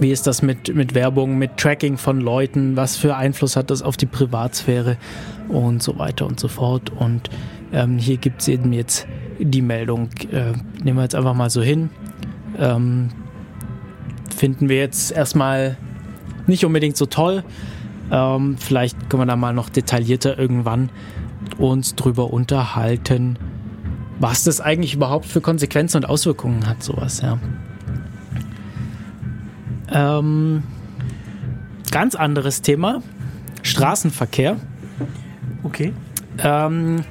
wie ist das mit, mit Werbung, mit Tracking von Leuten, was für Einfluss hat das auf die Privatsphäre und so weiter und so fort. Und ähm, hier gibt es eben jetzt die Meldung, äh, nehmen wir jetzt einfach mal so hin. Ähm, finden wir jetzt erstmal nicht unbedingt so toll. Ähm, vielleicht können wir da mal noch detaillierter irgendwann uns drüber unterhalten, was das eigentlich überhaupt für Konsequenzen und Auswirkungen hat, sowas, ja. Ähm, ganz anderes Thema. Straßenverkehr. Okay. Ähm,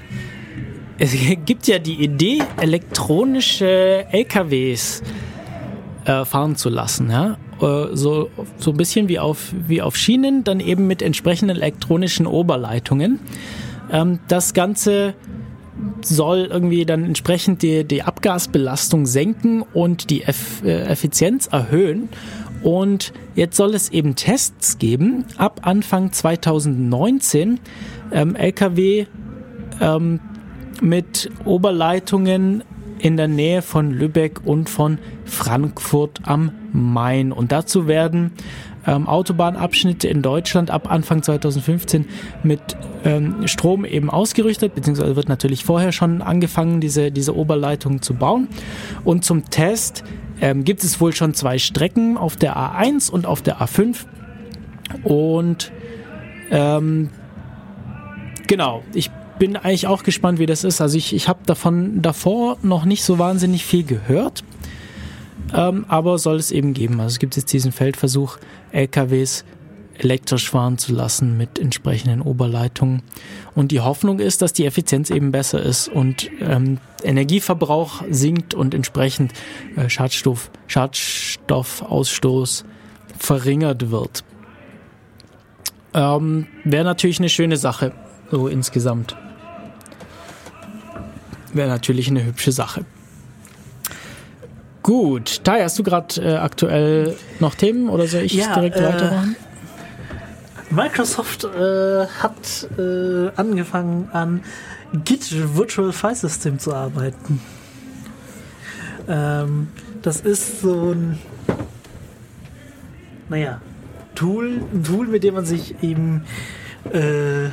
es gibt ja die Idee, elektronische LKWs äh, fahren zu lassen. Ja? äh, so, so ein bisschen wie auf, wie auf Schienen, dann eben mit entsprechenden elektronischen Oberleitungen. Ähm, das Ganze soll irgendwie dann entsprechend die, die Abgasbelastung senken und die Eff, äh, Effizienz erhöhen. Und jetzt soll es eben Tests geben ab Anfang 2019. Ähm, LKW ähm, mit Oberleitungen in der Nähe von Lübeck und von Frankfurt am Main. Und dazu werden ähm, Autobahnabschnitte in Deutschland ab Anfang 2015 mit ähm, Strom eben ausgerüstet, beziehungsweise wird natürlich vorher schon angefangen, diese, diese Oberleitung zu bauen. Und zum Test ähm, gibt es wohl schon zwei Strecken auf der A1 und auf der A5. Und ähm, genau, ich bin eigentlich auch gespannt, wie das ist. Also ich, ich habe davon davor noch nicht so wahnsinnig viel gehört, ähm, aber soll es eben geben. Also es gibt jetzt diesen Feldversuch, LKWs elektrisch fahren zu lassen mit entsprechenden Oberleitungen. Und die Hoffnung ist, dass die Effizienz eben besser ist und ähm, Energieverbrauch sinkt und entsprechend äh, Schadstoff, Schadstoffausstoß verringert wird. Ähm, Wäre natürlich eine schöne Sache, so insgesamt. Wäre natürlich eine hübsche Sache. Gut, Tai, hast du gerade äh, aktuell noch Themen oder soll ich Ja, direkt äh, weitermachen? Microsoft äh, hat äh, angefangen an Git Virtual File System zu arbeiten. Ähm, das ist so ein, naja, Tool, ein Tool, mit dem man sich eben äh,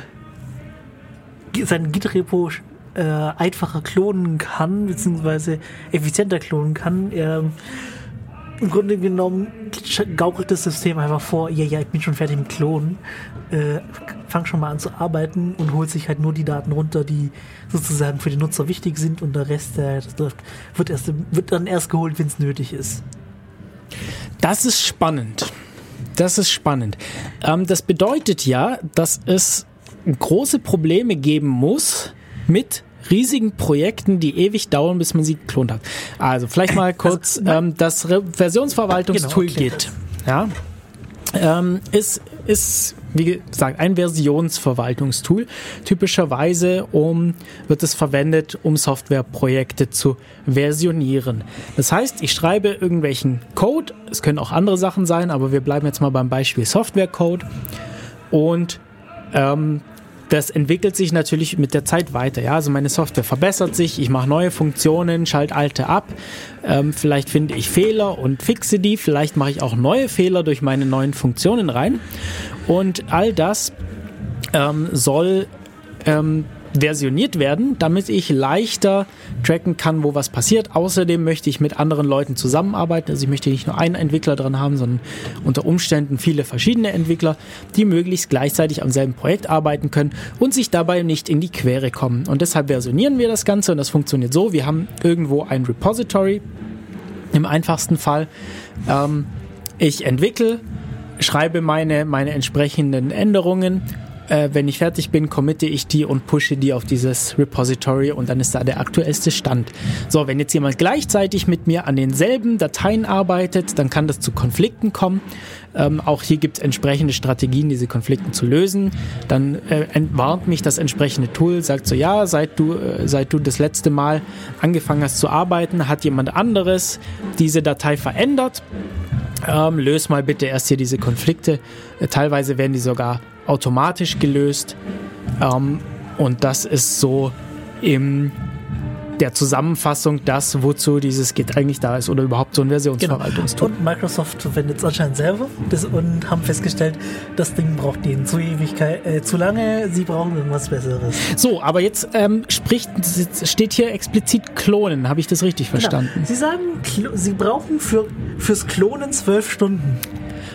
sein Git-Repo äh, einfacher klonen kann, beziehungsweise effizienter klonen kann. Ähm, Im Grunde genommen gaukelt das System einfach vor, ja, ja, ich bin schon fertig mit Klonen, äh, fang schon mal an zu arbeiten und holt sich halt nur die Daten runter, die sozusagen für den Nutzer wichtig sind und der Rest, der läuft, wird, erst, wird dann erst geholt, wenn es nötig ist. Das ist spannend. Das ist spannend. Ähm, das bedeutet ja, dass es große Probleme geben muss mit riesigen Projekten, die ewig dauern, bis man sie geklont hat. Also vielleicht mal kurz ähm, das Versionsverwaltungstool Genau, Git. Ja, ähm, ist, ist, wie gesagt, ein Versionsverwaltungstool. Typischerweise um, wird es verwendet, um Softwareprojekte zu versionieren. Das heißt, ich schreibe irgendwelchen Code, es können auch andere Sachen sein, aber wir bleiben jetzt mal beim Beispiel Softwarecode und ähm, das entwickelt sich natürlich mit der Zeit weiter. Ja, also meine Software verbessert sich, ich mache neue Funktionen, schalte alte ab. Ähm, vielleicht finde ich Fehler und fixe die. Vielleicht mache ich auch neue Fehler durch meine neuen Funktionen rein. Und all das ähm, soll ähm, versioniert werden, damit ich leichter tracken kann, wo was passiert. Außerdem möchte ich mit anderen Leuten zusammenarbeiten. Also ich möchte nicht nur einen Entwickler dran haben, sondern unter Umständen viele verschiedene Entwickler, die möglichst gleichzeitig am selben Projekt arbeiten können und sich dabei nicht in die Quere kommen. Und deshalb versionieren wir das Ganze und das funktioniert so. Wir haben irgendwo ein Repository im einfachsten Fall. Ähm, ich entwickle, schreibe meine, meine entsprechenden Änderungen. Äh, wenn ich fertig bin, committe ich die und pushe die auf dieses Repository und dann ist da der aktuellste Stand. So, wenn jetzt jemand gleichzeitig mit mir an denselben Dateien arbeitet, dann kann das zu Konflikten kommen. Ähm, auch hier gibt es entsprechende Strategien, diese Konflikte zu lösen. Dann äh, entwarnt mich das entsprechende Tool, sagt so, ja, seit du, äh, seit du das letzte Mal angefangen hast zu arbeiten, hat jemand anderes diese Datei verändert. Ähm, löse mal bitte erst hier diese Konflikte. Äh, teilweise werden die sogar automatisch gelöst. Ähm, und das ist so in der Zusammenfassung das, wozu dieses Git eigentlich da ist oder überhaupt so ein Versionsverwaltungstool. Und Microsoft verwendet es anscheinend selber das, und haben festgestellt, das Ding braucht denen zu Ewigkeit, äh, zu lange, sie brauchen irgendwas Besseres. So, aber jetzt ähm, spricht, steht hier explizit Klonen. Habe ich das richtig verstanden? Genau. Sie sagen, sie brauchen für, fürs Klonen zwölf Stunden.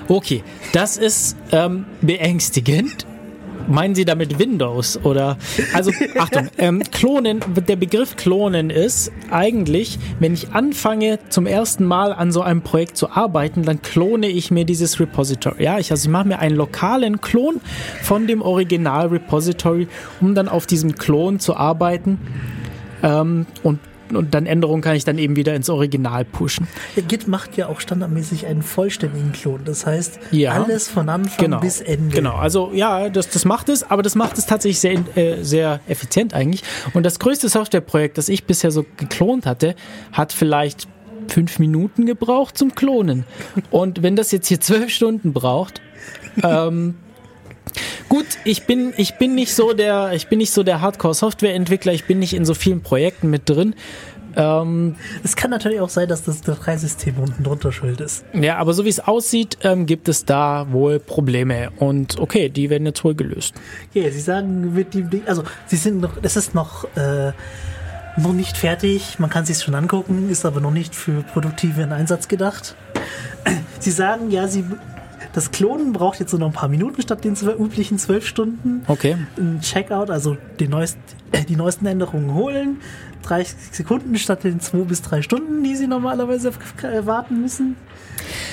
Okay, das ist ähm, beängstigend. Meinen Sie damit Windows oder? Also Achtung, ähm, Klonen. Der Begriff Klonen ist eigentlich, wenn ich anfange zum ersten Mal an so einem Projekt zu arbeiten, dann klone ich mir dieses Repository. Ja, ich also ich mache mir einen lokalen Klon von dem Original Repository, um dann auf diesem Klon zu arbeiten ähm, und Minuten und dann Änderungen kann ich dann eben wieder ins Original pushen. Ja, Git macht ja auch standardmäßig einen vollständigen Klon. Das heißt, Ja. alles von Anfang Genau. bis Ende. Genau, also ja, das, das macht es, aber das macht es tatsächlich sehr, äh, sehr effizient eigentlich. Und das größte Softwareprojekt, das ich bisher so geklont hatte, hat vielleicht fünf Minuten gebraucht zum Klonen. Und wenn das jetzt hier zwölf Stunden braucht, ähm, gut, ich bin, ich bin nicht so der, ich bin nicht so der Hardcore-Softwareentwickler, ich bin nicht in so vielen Projekten mit drin. Ähm, Es kann natürlich auch sein, dass das Dateisystem unten drunter schuld ist. ja, aber so wie es aussieht, ähm, gibt es da wohl Probleme. Und okay, die werden jetzt wohl gelöst. Ja, sie sagen, wird die, also sie sind noch, es ist noch, äh, noch nicht fertig. Man kann sich schon angucken, ist aber noch nicht für produktiven Einsatz gedacht. Sie sagen, ja, sie, das Klonen braucht jetzt so noch ein paar Minuten statt den üblichen zwölf Stunden. Okay. Ein Checkout, also die neuesten, die neuesten Änderungen holen. 30 Sekunden statt den zwei bis drei Stunden, die sie normalerweise äh, warten müssen.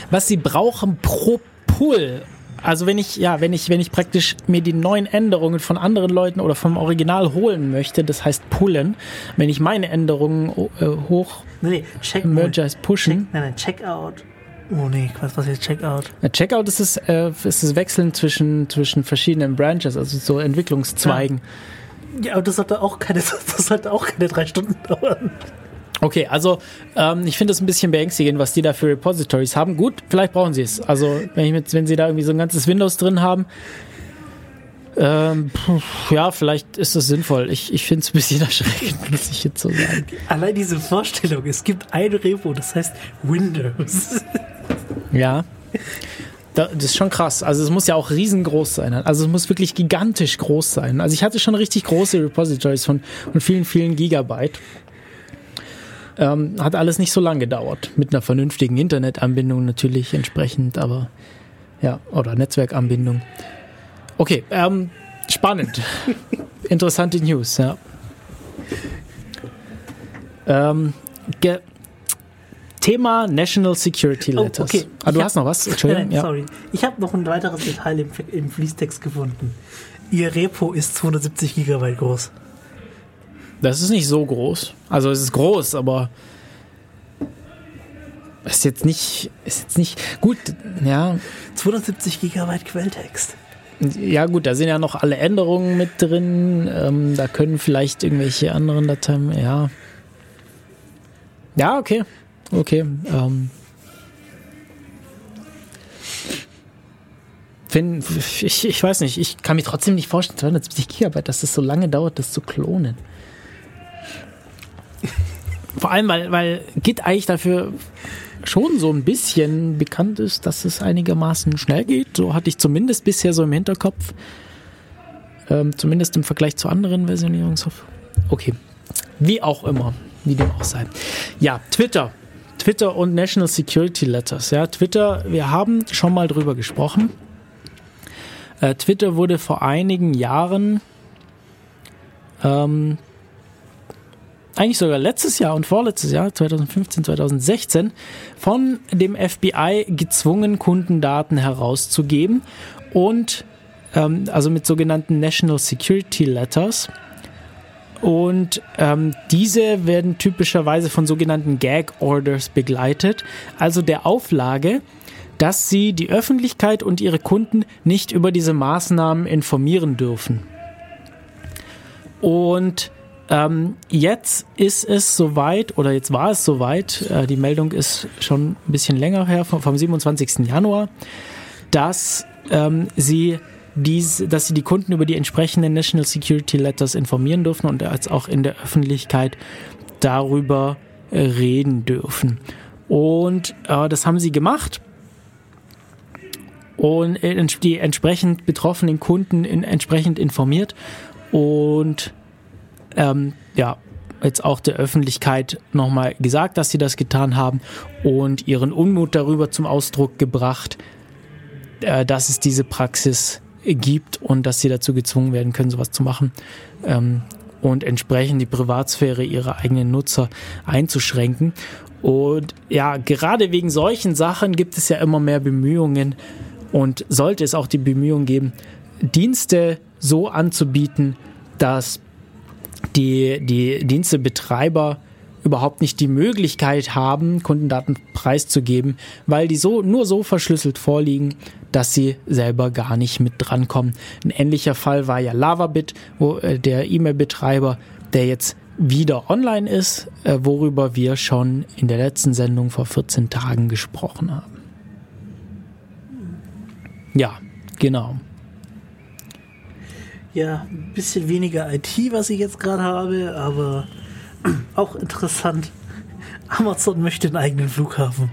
was sie brauchen pro Pull. Also wenn ich, ja, wenn ich, wenn ich praktisch mir die neuen Änderungen von anderen Leuten oder vom Original holen möchte, das heißt pullen, wenn ich meine Änderungen äh, hoch Nee, nee, Check, Merger ist pushen. Check, nein, nein, Checkout. Oh nee, was, was ist Checkout? Na, Checkout ist das, äh, ist das Wechseln zwischen, zwischen verschiedenen Branches, also so Entwicklungszweigen. Ja, aber das sollte auch keine, das sollte auch keine drei Stunden dauern. Okay, also ähm, ich finde es ein bisschen beängstigend, was die da für Repositories haben. Gut, vielleicht brauchen sie es. Also wenn, ich mit, wenn sie da irgendwie so ein ganzes Windows drin haben, ähm, ja, vielleicht ist das sinnvoll. Ich, ich finde es ein bisschen erschreckend, muss ich jetzt so sagen. Allein diese Vorstellung, es gibt ein Repo, das heißt Windows. Ja. Da, das ist schon krass. Also es muss ja auch riesengroß sein. Also es muss wirklich gigantisch groß sein. Also ich hatte schon richtig große Repositories von, von vielen, vielen Gigabyte. Ähm, hat alles nicht so lange gedauert. Mit einer vernünftigen Internetanbindung natürlich entsprechend, aber ja, oder Netzwerkanbindung. Okay, ähm, spannend. Interessante News, ja. Ähm, Thema National Security Oh, Letters. okay. Ah, du Ich hast hab- noch was? Entschuldigung. nein, ja. sorry. Ich habe noch ein weiteres Detail im, im Fließtext gefunden. Ihr Repo ist 270 Gigabyte groß. Das ist nicht so groß. Also es ist groß, aber ist jetzt nicht, ist jetzt nicht gut. Ja, 270 Gigabyte Quelltext. ja gut, da sind ja noch alle Änderungen mit drin. Ähm, da können vielleicht irgendwelche anderen Dateien. Ja, ja, okay, okay. Ähm, Wenn, ich, ich weiß nicht, ich kann mir trotzdem nicht vorstellen, 270 Gigabyte, dass das so lange dauert, das zu klonen. Vor allem, weil, weil Git eigentlich dafür schon so ein bisschen bekannt ist, dass es einigermaßen schnell geht. So hatte ich zumindest bisher so im Hinterkopf. Ähm, zumindest im Vergleich zu anderen Versionierungssoftware. Okay. Wie auch immer. Wie dem auch sei. Ja, Twitter. Twitter und National Security Letters. Ja, Twitter, wir haben schon mal drüber gesprochen. Äh, Twitter wurde vor einigen Jahren ähm, eigentlich sogar letztes Jahr und vorletztes Jahr, 2015, 2016, von dem FBI gezwungen, Kundendaten herauszugeben und ähm, also mit sogenannten National Security Letters. Und ähm, diese werden typischerweise von sogenannten Gag Orders begleitet, also der Auflage, dass sie die Öffentlichkeit und ihre Kunden nicht über diese Maßnahmen informieren dürfen. Und ähm, jetzt ist es soweit, oder jetzt war es soweit, äh, die Meldung ist schon ein bisschen länger her, vom, vom 27. Januar, dass ähm, sie dies, dass sie die Kunden über die entsprechenden National Security Letters informieren dürfen und als auch in der Öffentlichkeit darüber äh, reden dürfen. Und äh, das haben sie gemacht und äh, die entsprechend betroffenen Kunden in, entsprechend informiert und ähm, ja, jetzt auch der Öffentlichkeit nochmal gesagt, dass sie das getan haben und ihren Unmut darüber zum Ausdruck gebracht, äh, dass es diese Praxis gibt und dass sie dazu gezwungen werden können, sowas zu machen ähm, und entsprechend die Privatsphäre ihrer eigenen Nutzer einzuschränken. Und ja, gerade wegen solchen Sachen gibt es ja immer mehr Bemühungen und sollte es auch die Bemühungen geben, Dienste so anzubieten, dass die, die Dienstebetreiber überhaupt nicht die Möglichkeit haben, Kundendaten preiszugeben, weil die so nur so verschlüsselt vorliegen, dass sie selber gar nicht mit drankommen. Ein ähnlicher Fall war ja Lavabit, wo äh, der E-Mail-Betreiber, der jetzt wieder online ist, äh, worüber wir schon in der letzten Sendung vor 14 Tagen gesprochen haben. Ja, genau. Ja, ein bisschen weniger IT, was ich jetzt gerade habe, aber auch interessant. Amazon möchte einen eigenen Flughafen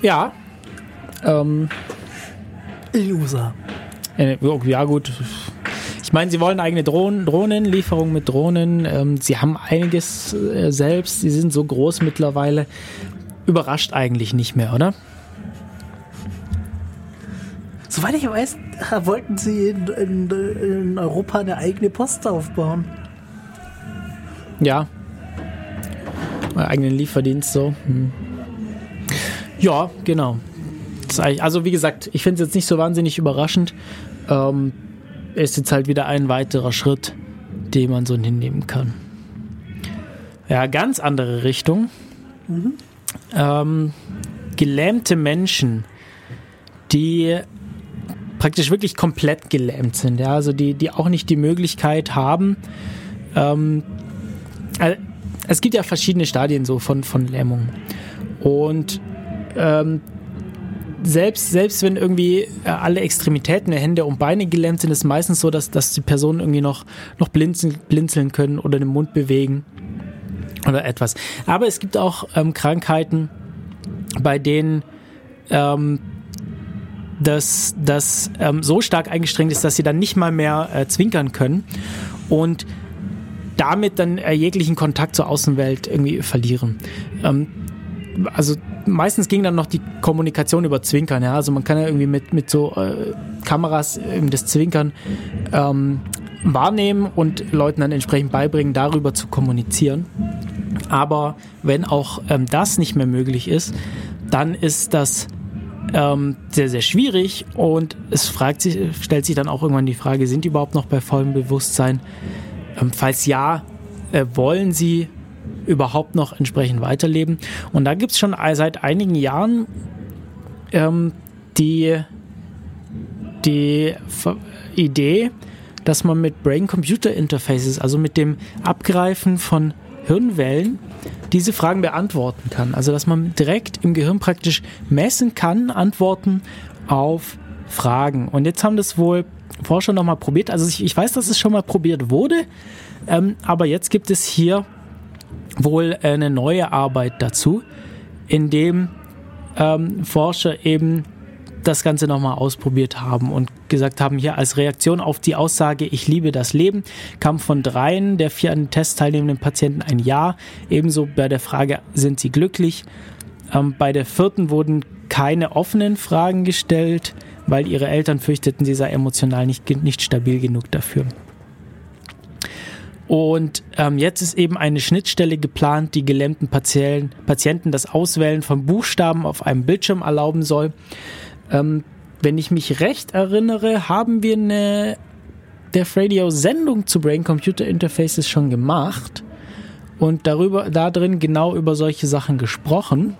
Ja, ähm, in den USA. Äh, Ja gut. Ich meine, sie wollen eigene Drohnen, Drohnenlieferungen mit Drohnen. Ähm, sie haben einiges äh, selbst. Sie sind so groß mittlerweile. Überrascht eigentlich nicht mehr, oder? Soweit ich weiß, wollten sie in, in, in Europa eine eigene Post aufbauen. Ja. Einen eigenen Lieferdienst so. Hm. Ja, genau. Ist eigentlich- Also wie gesagt, ich finde es jetzt nicht so wahnsinnig überraschend. Ähm, ist jetzt halt wieder ein weiterer Schritt, den man so hinnehmen kann. Ja, ganz andere Richtung. Ähm, gelähmte Menschen, die praktisch wirklich komplett gelähmt sind, ja, also die, die auch nicht die Möglichkeit haben, ähm, äh, es gibt ja verschiedene Stadien so von, von Lähmung. Und ähm, selbst, selbst wenn irgendwie äh, alle Extremitäten der Hände und Beine gelähmt sind, ist meistens so, dass, dass die Personen irgendwie noch, noch blinzeln, blinzeln können oder den Mund bewegen oder etwas. Aber es gibt auch ähm, Krankheiten, bei denen ähm, das, das ähm, so stark eingestrengt ist, dass sie dann nicht mal mehr äh, zwinkern können und damit dann äh, jeglichen Kontakt zur Außenwelt irgendwie verlieren. Ähm, also meistens ging dann noch die Kommunikation über Zwinkern. Ja? Also man kann ja irgendwie mit, mit so äh, Kameras eben das Zwinkern ähm, wahrnehmen und Leuten dann entsprechend beibringen, darüber zu kommunizieren. Aber wenn auch ähm, das nicht mehr möglich ist, dann ist das ähm, sehr, sehr schwierig und es fragt sich, stellt sich dann auch irgendwann die Frage, sind die überhaupt noch bei vollem Bewusstsein? Ähm, falls ja, äh, wollen sie überhaupt noch entsprechend weiterleben? Und da gibt es schon seit einigen Jahren ähm, die, die Idee, dass man mit Brain-Computer-Interfaces, also mit dem Abgreifen von Hirnwellen, diese Fragen beantworten kann. Also dass man direkt im Gehirn praktisch messen kann, Antworten auf Fragen. Und jetzt haben das wohl Forscher nochmal probiert. Also ich, ich weiß, dass es schon mal probiert wurde, ähm, aber jetzt gibt es hier wohl eine neue Arbeit dazu, in dem ähm, Forscher eben das Ganze nochmal ausprobiert haben und gesagt haben, hier als Reaktion auf die Aussage, ich liebe das Leben, kam von dreien der vier an den Test teilnehmenden Patienten ein Ja. Ebenso bei der Frage, sind sie glücklich? Ähm, bei der vierten wurden keine offenen Fragen gestellt, weil ihre Eltern fürchteten, sie sei emotional nicht, nicht stabil genug dafür. Und ähm, jetzt ist eben eine Schnittstelle geplant, die gelähmten Patienten, Patienten das Auswählen von Buchstaben auf einem Bildschirm erlauben soll. Ähm, wenn ich mich recht erinnere, haben wir eine Def Radio Sendung zu Brain-Computer Interfaces schon gemacht und darüber, da drin genau über solche Sachen gesprochen.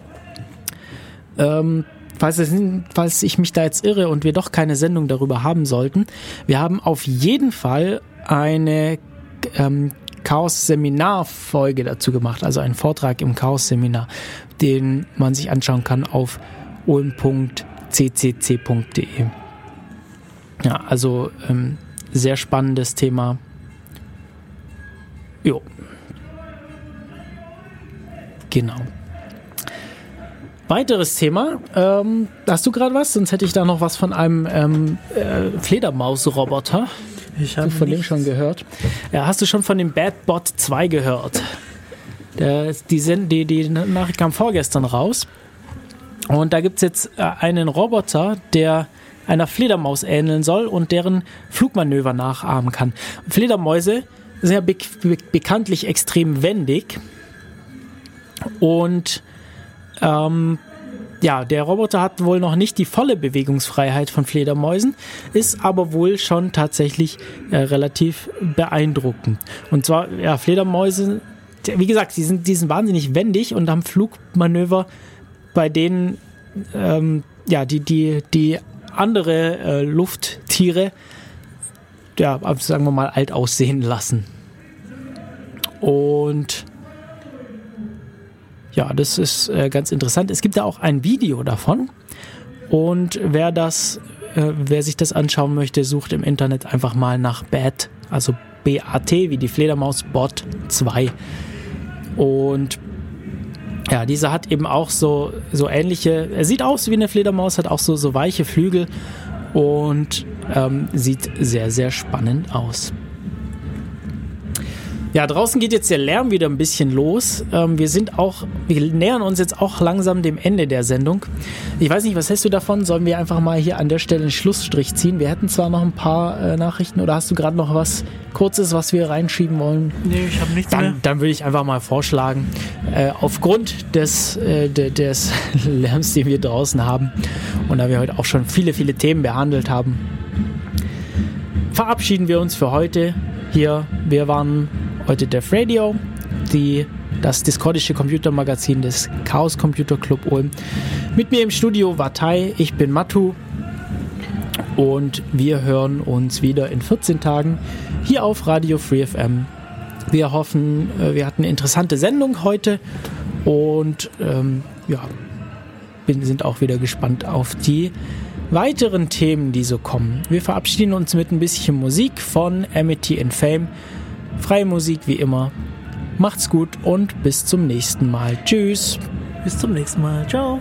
Ähm, falls, es, falls ich mich da jetzt irre und wir doch keine Sendung darüber haben sollten, wir haben auf jeden Fall eine ähm, Chaos-Seminar-Folge dazu gemacht, also einen Vortrag im Chaos-Seminar, den man sich anschauen kann auf ulm.ccc.de. Ja, also ähm, sehr spannendes Thema. Jo. Genau. Weiteres Thema. Ähm, hast du gerade was? Sonst hätte ich da noch was von einem ähm, äh, Fledermaus-Roboter. Ich habe von dem schon gehört? Ja, hast du schon von dem Batbot 2 gehört? Der, die, Sen- die, die Nachricht kam vorgestern raus. Und da gibt's jetzt äh, einen Roboter, der einer Fledermaus ähneln soll und deren Flugmanöver nachahmen kann. Fledermäuse sind ja be be bekanntlich extrem wendig. Und ähm, ja, der Roboter hat wohl noch nicht die volle Bewegungsfreiheit von Fledermäusen, ist aber wohl schon tatsächlich äh, relativ beeindruckend. Und zwar, ja, Fledermäuse, wie gesagt, die sind, die sind wahnsinnig wendig und haben Flugmanöver, bei denen ähm, ja, die, die, die andere äh, Lufttiere, ja, sagen wir mal, alt aussehen lassen. Und ja, das ist äh, ganz interessant. Es gibt da auch ein Video davon. Und wer das, äh, wer sich das anschauen möchte, sucht im Internet einfach mal nach Bat, also BAT, wie die Fledermaus Bot 2. Und ja, dieser hat eben auch so, so ähnliche, er sieht aus wie eine Fledermaus, hat auch so, so weiche Flügel und ähm, sieht sehr, sehr spannend aus. Ja, draußen geht jetzt der Lärm wieder ein bisschen los. Ähm, wir sind auch, wir nähern uns jetzt auch langsam dem Ende der Sendung. Ich weiß nicht, was hältst du davon? Sollen wir einfach mal hier an der Stelle einen Schlussstrich ziehen? Wir hätten zwar noch ein paar äh, Nachrichten oder hast du gerade noch was Kurzes, was wir reinschieben wollen? Nee, ich habe nichts mehr. Dann, dann würde ich einfach mal vorschlagen, äh, aufgrund des, äh, de, des Lärms, den wir draußen haben und da wir heute auch schon viele, viele Themen behandelt haben, verabschieden wir uns für heute hier. Wir waren heute Def Radio, die, das discordische Computermagazin des Chaos Computer Club Ulm. Mit mir im Studio war Tai, ich bin Matu und wir hören uns wieder in 14 Tagen hier auf Radio Free FM. Wir hoffen, äh, wir hatten eine interessante Sendung heute und ähm, ja, bin, sind auch wieder gespannt auf die weiteren Themen, die so kommen. Wir verabschieden uns mit ein bisschen Musik von Amity and Fame. Freie Musik wie immer. Macht's gut und bis zum nächsten Mal. Tschüss. Bis zum nächsten Mal. Ciao.